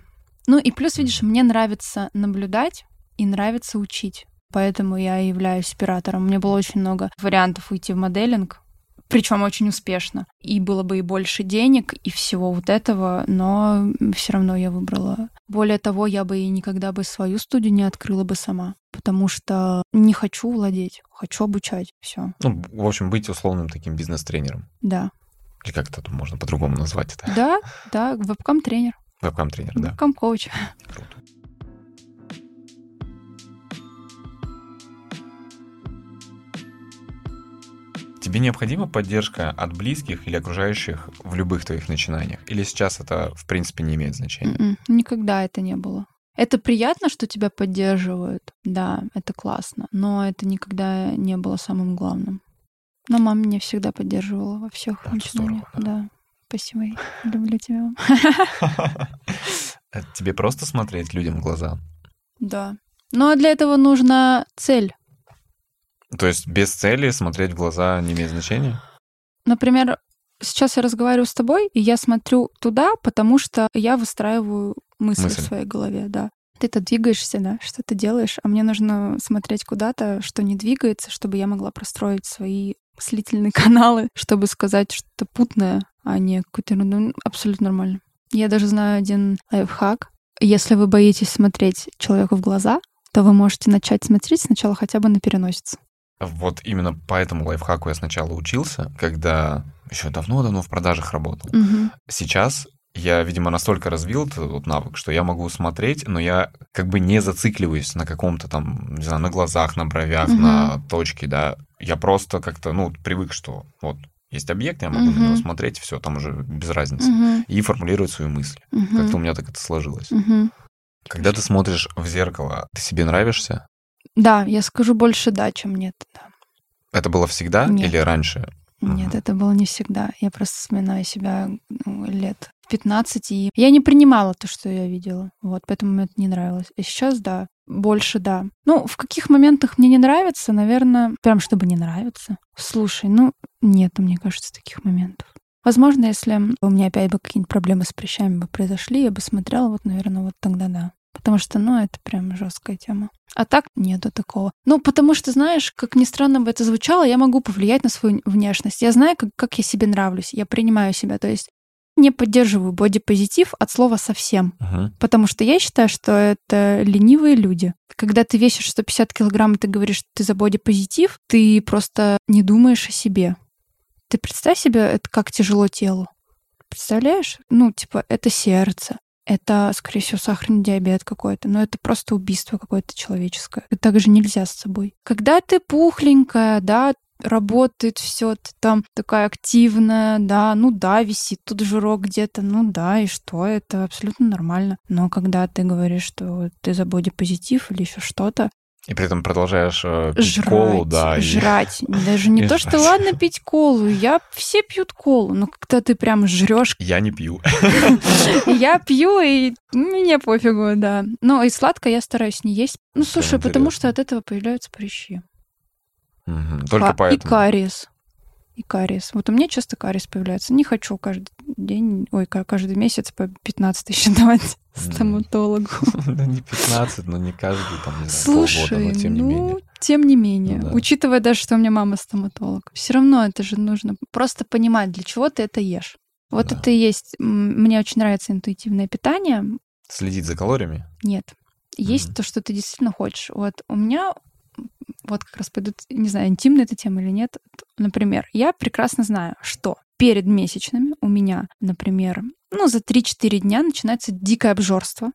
Ну и плюс, видишь, мне нравится наблюдать и нравится учить. Поэтому я являюсь оператором. У меня было очень много вариантов уйти в моделинг, причем очень успешно. И было бы и больше денег, и всего вот этого, но все равно я выбрала. Более того, я бы и никогда бы свою студию не открыла бы сама, потому что не хочу владеть, хочу обучать. Все, Ну, в общем, быть условным таким бизнес-тренером. да. Или как это можно по-другому назвать это? Да, да, вебкам-тренер, Вебкам-тренер, да. вебкам-коуч. Круто. Тебе необходима поддержка от близких или окружающих в любых твоих начинаниях? Или сейчас это, в принципе, не имеет значения? М-м, Никогда это не было. Это приятно, что тебя поддерживают. Да, это классно. Но это никогда не было самым главным. Но мама меня всегда поддерживала во всех Да, это начинаниях. здорово, да. Спасибо. я Люблю тебя. Тебе просто смотреть людям в глаза? Да. Но для этого нужна цель. То есть без цели смотреть в глаза не имеет значения? Например, сейчас я разговариваю с тобой, и я смотрю туда, потому что я выстраиваю мысли Мысль. в своей голове, да. Ты-то двигаешься, да, что ты делаешь, а мне нужно смотреть куда-то, что не двигается, чтобы я могла простроить свои мыслительные каналы, чтобы сказать что-то путное, а не какую-то ерунду. Абсолютно нормально. Я даже знаю один лайфхак. Если вы боитесь смотреть человеку в глаза, то вы можете начать смотреть сначала хотя бы на переносицу. Вот именно по этому лайфхаку я сначала учился, когда еще давно-давно в продажах работал. Мгм. Сейчас я, видимо, настолько развил этот вот навык, что я могу смотреть, но я как бы не зацикливаюсь на каком-то там, не знаю, на глазах, на бровях, Мгм. на точке, да. Я просто как-то, ну, привык, что вот есть объект, я могу на него смотреть, все, там уже без разницы. Мгм. И формулировать свою мысль. Мгм. Как-то у меня так это сложилось. Мгм. Когда ты смотришь в зеркало, ты себе нравишься? Да, я скажу больше да, чем нет. Да. Это было всегда Нет. или раньше? Нет, Мгм. это было не всегда. Я просто вспоминаю себя ну, лет в 15, и я не принимала то, что я видела. Вот, поэтому мне это не нравилось. И сейчас, да, больше да. Ну, в каких моментах мне не нравится, наверное, прям чтобы не нравится. Слушай, ну, нет, мне кажется, таких моментов. Возможно, если у меня опять бы какие-нибудь проблемы с прыщами бы произошли, я бы смотрела, вот, наверное, вот тогда да. Потому что, ну, это прям жесткая тема. А так нету такого. Ну, потому что, знаешь, как ни странно бы это звучало, я могу повлиять на свою внешность. Я знаю, как, как я себе нравлюсь. Я принимаю себя. То есть не поддерживаю бодипозитив от слова совсем. Мгм. Потому что я считаю, что это ленивые люди. Когда ты весишь 150 килограмм, и ты говоришь, что ты за бодипозитив, ты просто не думаешь о себе. Ты представь себе, это как тяжело телу. Представляешь? Ну, типа, это сердце. Это, скорее всего, сахарный диабет какой-то, но это просто убийство какое-то человеческое. И так же нельзя с собой. Когда ты пухленькая, да, работает все, ты там такая активная, да, ну да, висит тут жирок где-то, ну да, и что, это абсолютно нормально. Но когда ты говоришь, что ты за бодипозитив или еще что-то, и при этом продолжаешь э, пить жрать, колу, да. Жрать. И... Даже не и то, жрать. что ладно пить колу. Я все пьют колу, но когда ты прям жрешь. Я не пью. Я пью, и мне пофигу, да. Но и сладкое я стараюсь не есть. Ну, слушай, потому что от этого появляются прыщи. Только поэтому. И кариес. И кариес. Вот у меня часто кариес появляется. Не хочу каждый день, ой, ка- каждый месяц по 15 тысяч давать стоматологу. Ну, не 15, но не каждый, там, не знаю, Слушай, полгода, но тем не ну, менее. тем не менее. Ну да. Учитывая даже, что у меня мама стоматолог. Все равно это же нужно просто понимать, для чего ты это ешь. Вот Да. это и есть. Мне очень нравится интуитивное питание. Следить за калориями? Нет. Есть Мгм. то, что ты действительно хочешь. Вот у меня вот как раз пойдут, не знаю, интимная эта тема или нет. Например, я прекрасно знаю, что перед месячными у меня, например, ну, за 3-4 дня начинается дикое обжорство,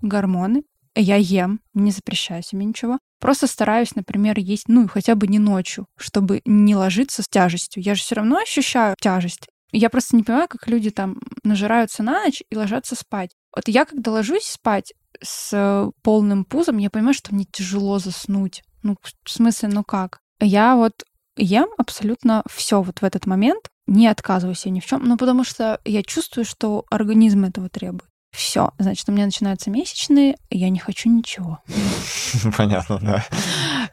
гормоны. Я ем, не запрещаю себе ничего. Просто стараюсь, например, есть, ну, хотя бы не ночью, чтобы не ложиться с тяжестью. Я же все равно ощущаю тяжесть. Я просто не понимаю, как люди там нажираются на ночь и ложатся спать. Вот я, когда ложусь спать с э, полным пузом, я понимаю, что мне тяжело заснуть. Ну, в смысле, ну как? Я вот ем абсолютно все вот в этот момент, не отказываюсь себе ни в чем, ну потому что я чувствую, что организм этого требует. Все, значит, у меня начинаются месячные, я не хочу ничего. Понятно, да.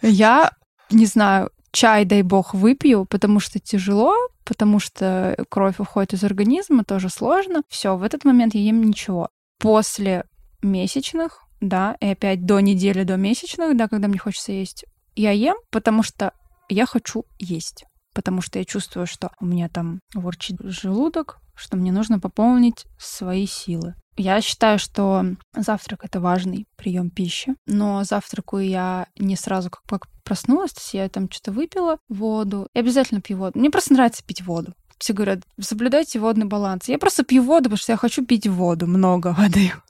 Я, не знаю, чай, дай бог, выпью, потому что тяжело, потому что кровь уходит из организма, тоже сложно. Все, в этот момент я ем ничего. После месячных, да, и опять до недели до месячных, да, когда мне хочется есть, я ем, потому что я хочу есть. Потому что я чувствую, что у меня там ворчит желудок, что мне нужно пополнить свои силы. Я считаю, что завтрак это важный прием пищи, но завтракаю я не сразу, как, как проснулась, то есть я там что-то выпила, воду, и обязательно пью воду. Мне просто нравится пить воду. Все говорят, соблюдайте водный баланс. Я просто пью воду, потому что я хочу пить воду, много воды.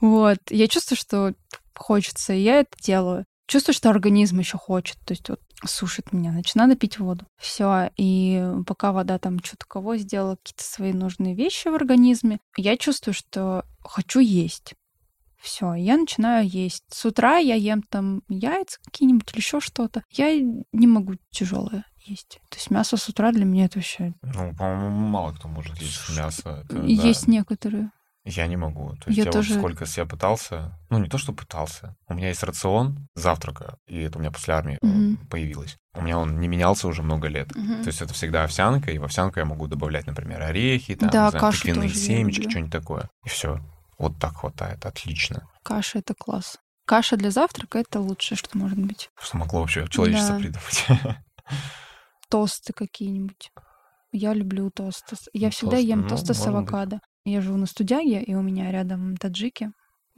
Вот. Я чувствую, что хочется, и я это делаю. Чувствую, что организм еще хочет. То есть вот сушит меня, значит, надо пить воду. Все. И пока вода там что-то кого сделала, какие-то свои нужные вещи в организме, я чувствую, что хочу есть. Все, я начинаю есть. С утра я ем там яйца какие-нибудь или еще что-то. Я не могу тяжелое есть. То есть мясо с утра для меня это вообще Ну, по-моему, мало кто может есть мясо. Это, да. есть некоторые. Я не могу. То есть Я я, тоже- вот сколько себя пытался, ну не то, что пытался, у меня есть рацион завтрака, и это у меня после армии Мгм. появилось. У меня он не менялся уже много лет. Мгм. То есть это всегда овсянка, и в овсянку я могу добавлять, например, орехи, там, Да, знаю, тыквенные семечки, что-нибудь такое. И все. Вот так хватает, отлично. Каша это класс. Каша для завтрака это лучшее, что может быть. Что могло вообще человечество Да. придумать. Тосты какие-нибудь. Я люблю тосты. Я Ну, всегда ем ну, тосты с может быть. Я живу на студяге, и у меня рядом таджики.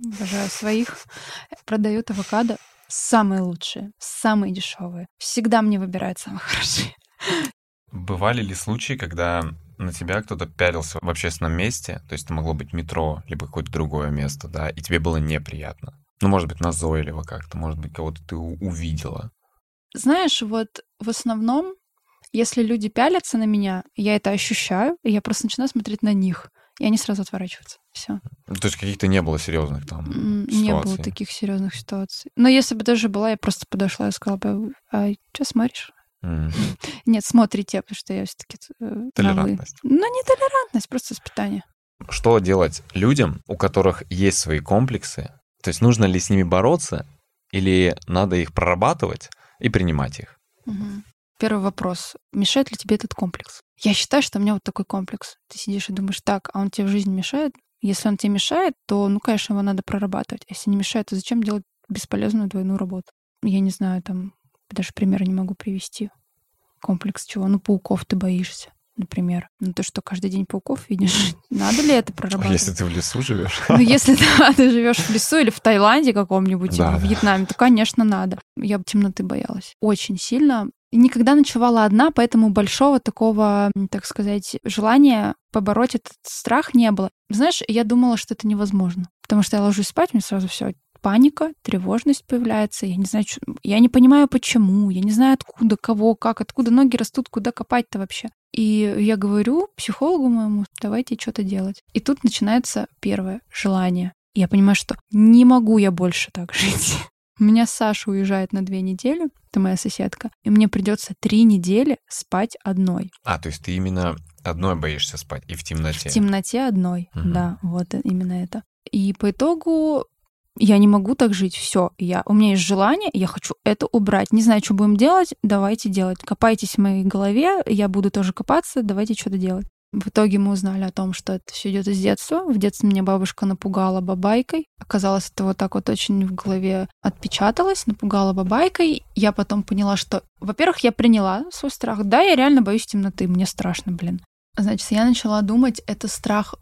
Обожаю своих. Продают авокадо самые лучшие, самые дешевые. Всегда мне выбирают самые хорошие. Бывали ли случаи, когда на тебя кто-то пялился в общественном месте, то есть это могло быть метро, либо какое-то другое место, да, и тебе было неприятно? Ну, может быть, назойливо как-то, может быть, кого-то ты увидела. Знаешь, вот в основном, если люди пялятся на меня, я это ощущаю, и я просто начинаю смотреть на них. И они сразу отворачиваются. Все. Ну, То есть каких-то не было серьезных там Не было ситуаций? таких серьезных ситуаций. Но если бы даже была, я просто подошла и сказала бы, а что смотришь? Нет, смотрите, потому что я все-таки Толерантность. Ну, не толерантность, просто воспитание. Что делать людям, у которых есть свои комплексы? То есть нужно ли с ними бороться, или надо их прорабатывать и принимать их? Первый вопрос. Мешает ли тебе этот комплекс? Я считаю, что у меня вот такой комплекс. Ты сидишь и думаешь, так, а он тебе в жизни мешает? Если он тебе мешает, то, ну, конечно, его надо прорабатывать. А если не мешает, то зачем делать бесполезную двойную работу? Я не знаю, там, даже примера не могу привести. Комплекс чего? Ну, пауков ты боишься, например. Ну, ты что, каждый день пауков видишь? Надо ли это прорабатывать? Если ты в лесу живешь. Ну, если да, ты живешь в лесу или в Таиланде каком-нибудь, Да, или в да. Вьетнаме, то, конечно, надо. Я бы темноты боялась. Очень сильно. Никогда ночевала одна, поэтому большого такого, так сказать, желания побороть этот страх не было. Знаешь, я думала, что это невозможно. Потому что я ложусь спать, мне сразу все паника, тревожность появляется. Я не знаю, чё- я не понимаю, почему, я не знаю, откуда, кого, как, откуда ноги растут, куда копать-то вообще. И я говорю психологу моему, давайте что-то делать. И тут начинается первое желание. Я понимаю, что не могу я больше так жить. У меня Саша уезжает на две недели, это моя соседка, и мне придется три недели спать одной. А, то есть ты именно одной боишься спать и в темноте. В темноте одной, Мгм. да, вот именно это. И по итогу я не могу так жить. Все, я у меня есть желание, я хочу это убрать. Не знаю, что будем делать, давайте делать. Копайтесь в моей голове, я буду тоже копаться, давайте что-то делать. В итоге мы узнали о том, что это все идет из детства. В детстве меня бабушка напугала бабайкой. Оказалось, это вот так вот очень в голове отпечаталось, напугала бабайкой. Я потом поняла, что, во-первых, я приняла свой страх. Да, я реально боюсь темноты, мне страшно, блин. Значит, я начала думать, это страх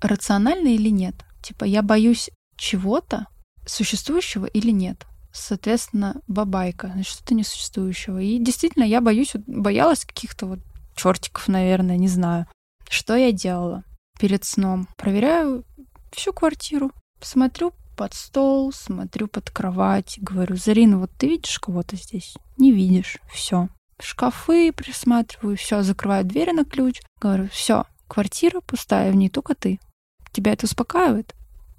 рациональный или нет. Типа, я боюсь чего-то существующего или нет. Соответственно, бабайка, значит, что-то несуществующего. И действительно, я боюсь, боялась каких-то вот чертиков, наверное, не знаю. Что я делала перед сном? Проверяю всю квартиру, смотрю под стол, смотрю под кровать, говорю, Зарина, вот ты видишь кого-то здесь? Не видишь. Все. Шкафы присматриваю, все, закрываю двери на ключ. Говорю, все, квартира пустая, в ней только ты. Тебя это успокаивает?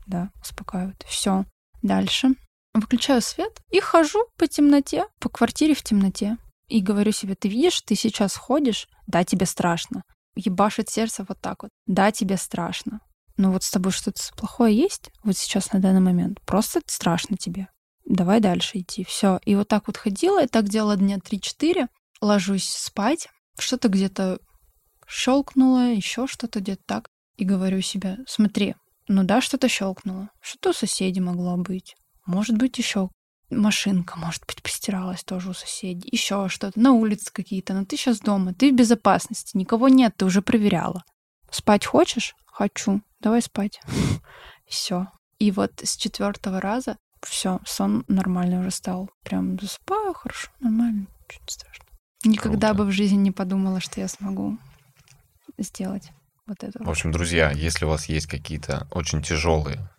Да, успокаивает. Все. Дальше. Выключаю свет и хожу по темноте, по квартире в темноте. И говорю себе, ты видишь, ты сейчас ходишь, да, тебе страшно. Ебашит сердце вот так вот. Да, тебе страшно. Но вот с тобой что-то плохое есть вот сейчас на данный момент. Просто страшно тебе. Давай дальше идти. Все. И вот так вот ходила, и так делала дня 3-4. Ложусь спать. Что-то где-то щелкнуло, еще что-то где-то так. И говорю себе, смотри, ну да, что-то щелкнуло. Что-то у соседей могло быть. Может быть, еще машинка, может быть, постиралась тоже у соседей. Еще что-то. На улице какие-то. Но ты сейчас дома, ты в безопасности. Никого нет, ты уже проверяла. Спать хочешь? Хочу. Давай спать. Все. И вот с четвертого раза все, сон нормальный уже стал. Прям засыпаю хорошо, нормально, не страшно. Никогда Круто. бы в жизни не подумала, что я смогу сделать вот это. В общем, друзья, если у вас есть какие-то очень тяжелые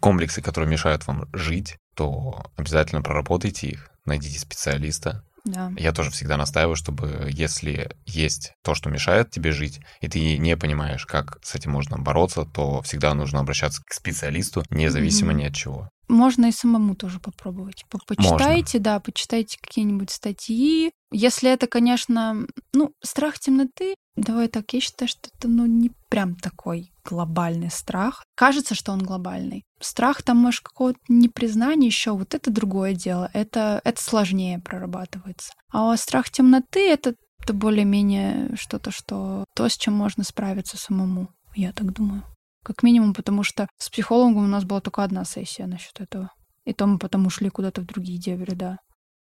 комплексы, которые мешают вам жить, то обязательно проработайте их, найдите специалиста. Да. Я тоже всегда настаиваю, чтобы если есть то, что мешает тебе жить, и ты не понимаешь, как с этим можно бороться, то всегда нужно обращаться к специалисту, независимо Мгм. ни от чего. Можно и самому тоже попробовать. По- Почитайте, да, почитайте какие-нибудь статьи. Если это, конечно, ну, страх темноты, давай так, я считаю, что это, ну, не прям такой глобальный страх. Кажется, что он глобальный. Страх там, может, какого-то непризнания еще, вот это другое дело. Это, это сложнее прорабатывается. А страх темноты — это, это более-менее что-то, что то, с чем можно справиться самому, я так думаю. Как минимум, потому что с психологом у нас была только одна сессия насчет этого. И то мы потом ушли куда-то в другие дебри, да.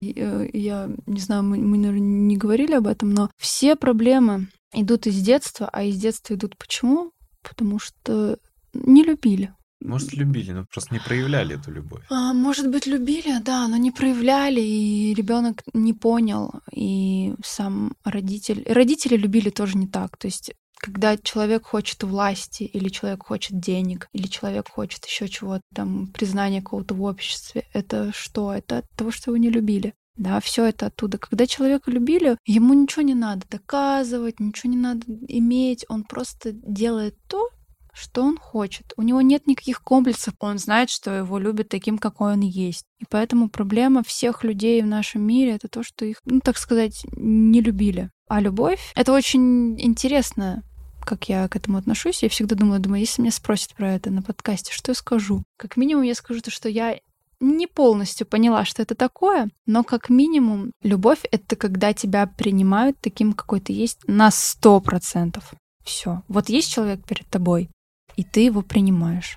Э, Я не знаю, мы, мы, наверное, не говорили об этом, но все проблемы идут из детства, а из детства идут почему? Потому что не любили. Может, любили, но просто не проявляли эту любовь. А, может быть, любили, да, но не проявляли, и ребенок не понял, и сам родитель... и Родители любили тоже не так. То есть когда человек хочет власти, или человек хочет денег, или человек хочет еще чего-то, там, признания какого-то в обществе, это что? Это от того, что его не любили. Да, все это оттуда. Когда человека любили, ему ничего не надо доказывать, ничего не надо иметь, он просто делает то, что он хочет. У него нет никаких комплексов, он знает, что его любят таким, какой он есть. И поэтому проблема всех людей в нашем мире это то, что их, ну так сказать, не любили. А любовь — это очень интересно, как я к этому отношусь. Я всегда думала, думаю, если меня спросят про это на подкасте, что я скажу? Как минимум я скажу то, что я не полностью поняла, что это такое, но как минимум любовь — это когда тебя принимают таким, какой ты есть, на сто процентов. Все. Вот есть человек перед тобой, и ты его принимаешь.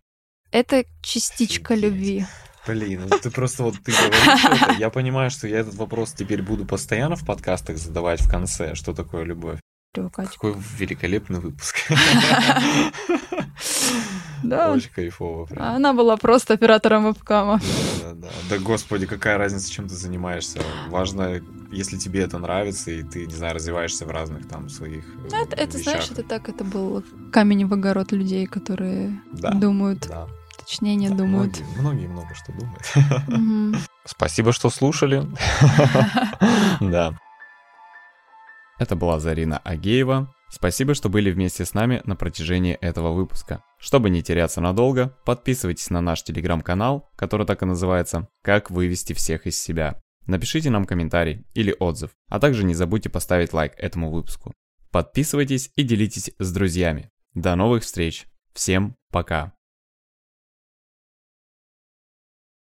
Это частичка Офигеть. любви. Блин, ну ты просто вот ты говоришь это, я понимаю, что я этот вопрос теперь буду постоянно в подкастах задавать в конце, что такое любовь. Привыкать. Какой великолепный выпуск. Да. Очень кайфово. прям. Она была просто оператором вебкама. Да, да, да. Да, господи, какая разница, чем ты занимаешься. Важно, если тебе это нравится, и ты, не знаю, развиваешься в разных там своих э, Ну, Это, это, знаешь, это так, это был камень в огород людей, которые Да, думают, да. уточнения думают. Многие, многие много что думают. Спасибо, что слушали. Да. Это была Зарина Агеева. Спасибо, что были вместе с нами на протяжении этого выпуска. Чтобы не теряться надолго, подписывайтесь на наш телеграм-канал, который так и называется «Как вывести всех из себя». Напишите нам комментарий или отзыв, а также не забудьте поставить лайк этому выпуску. Подписывайтесь и делитесь с друзьями. До новых встреч. Всем пока.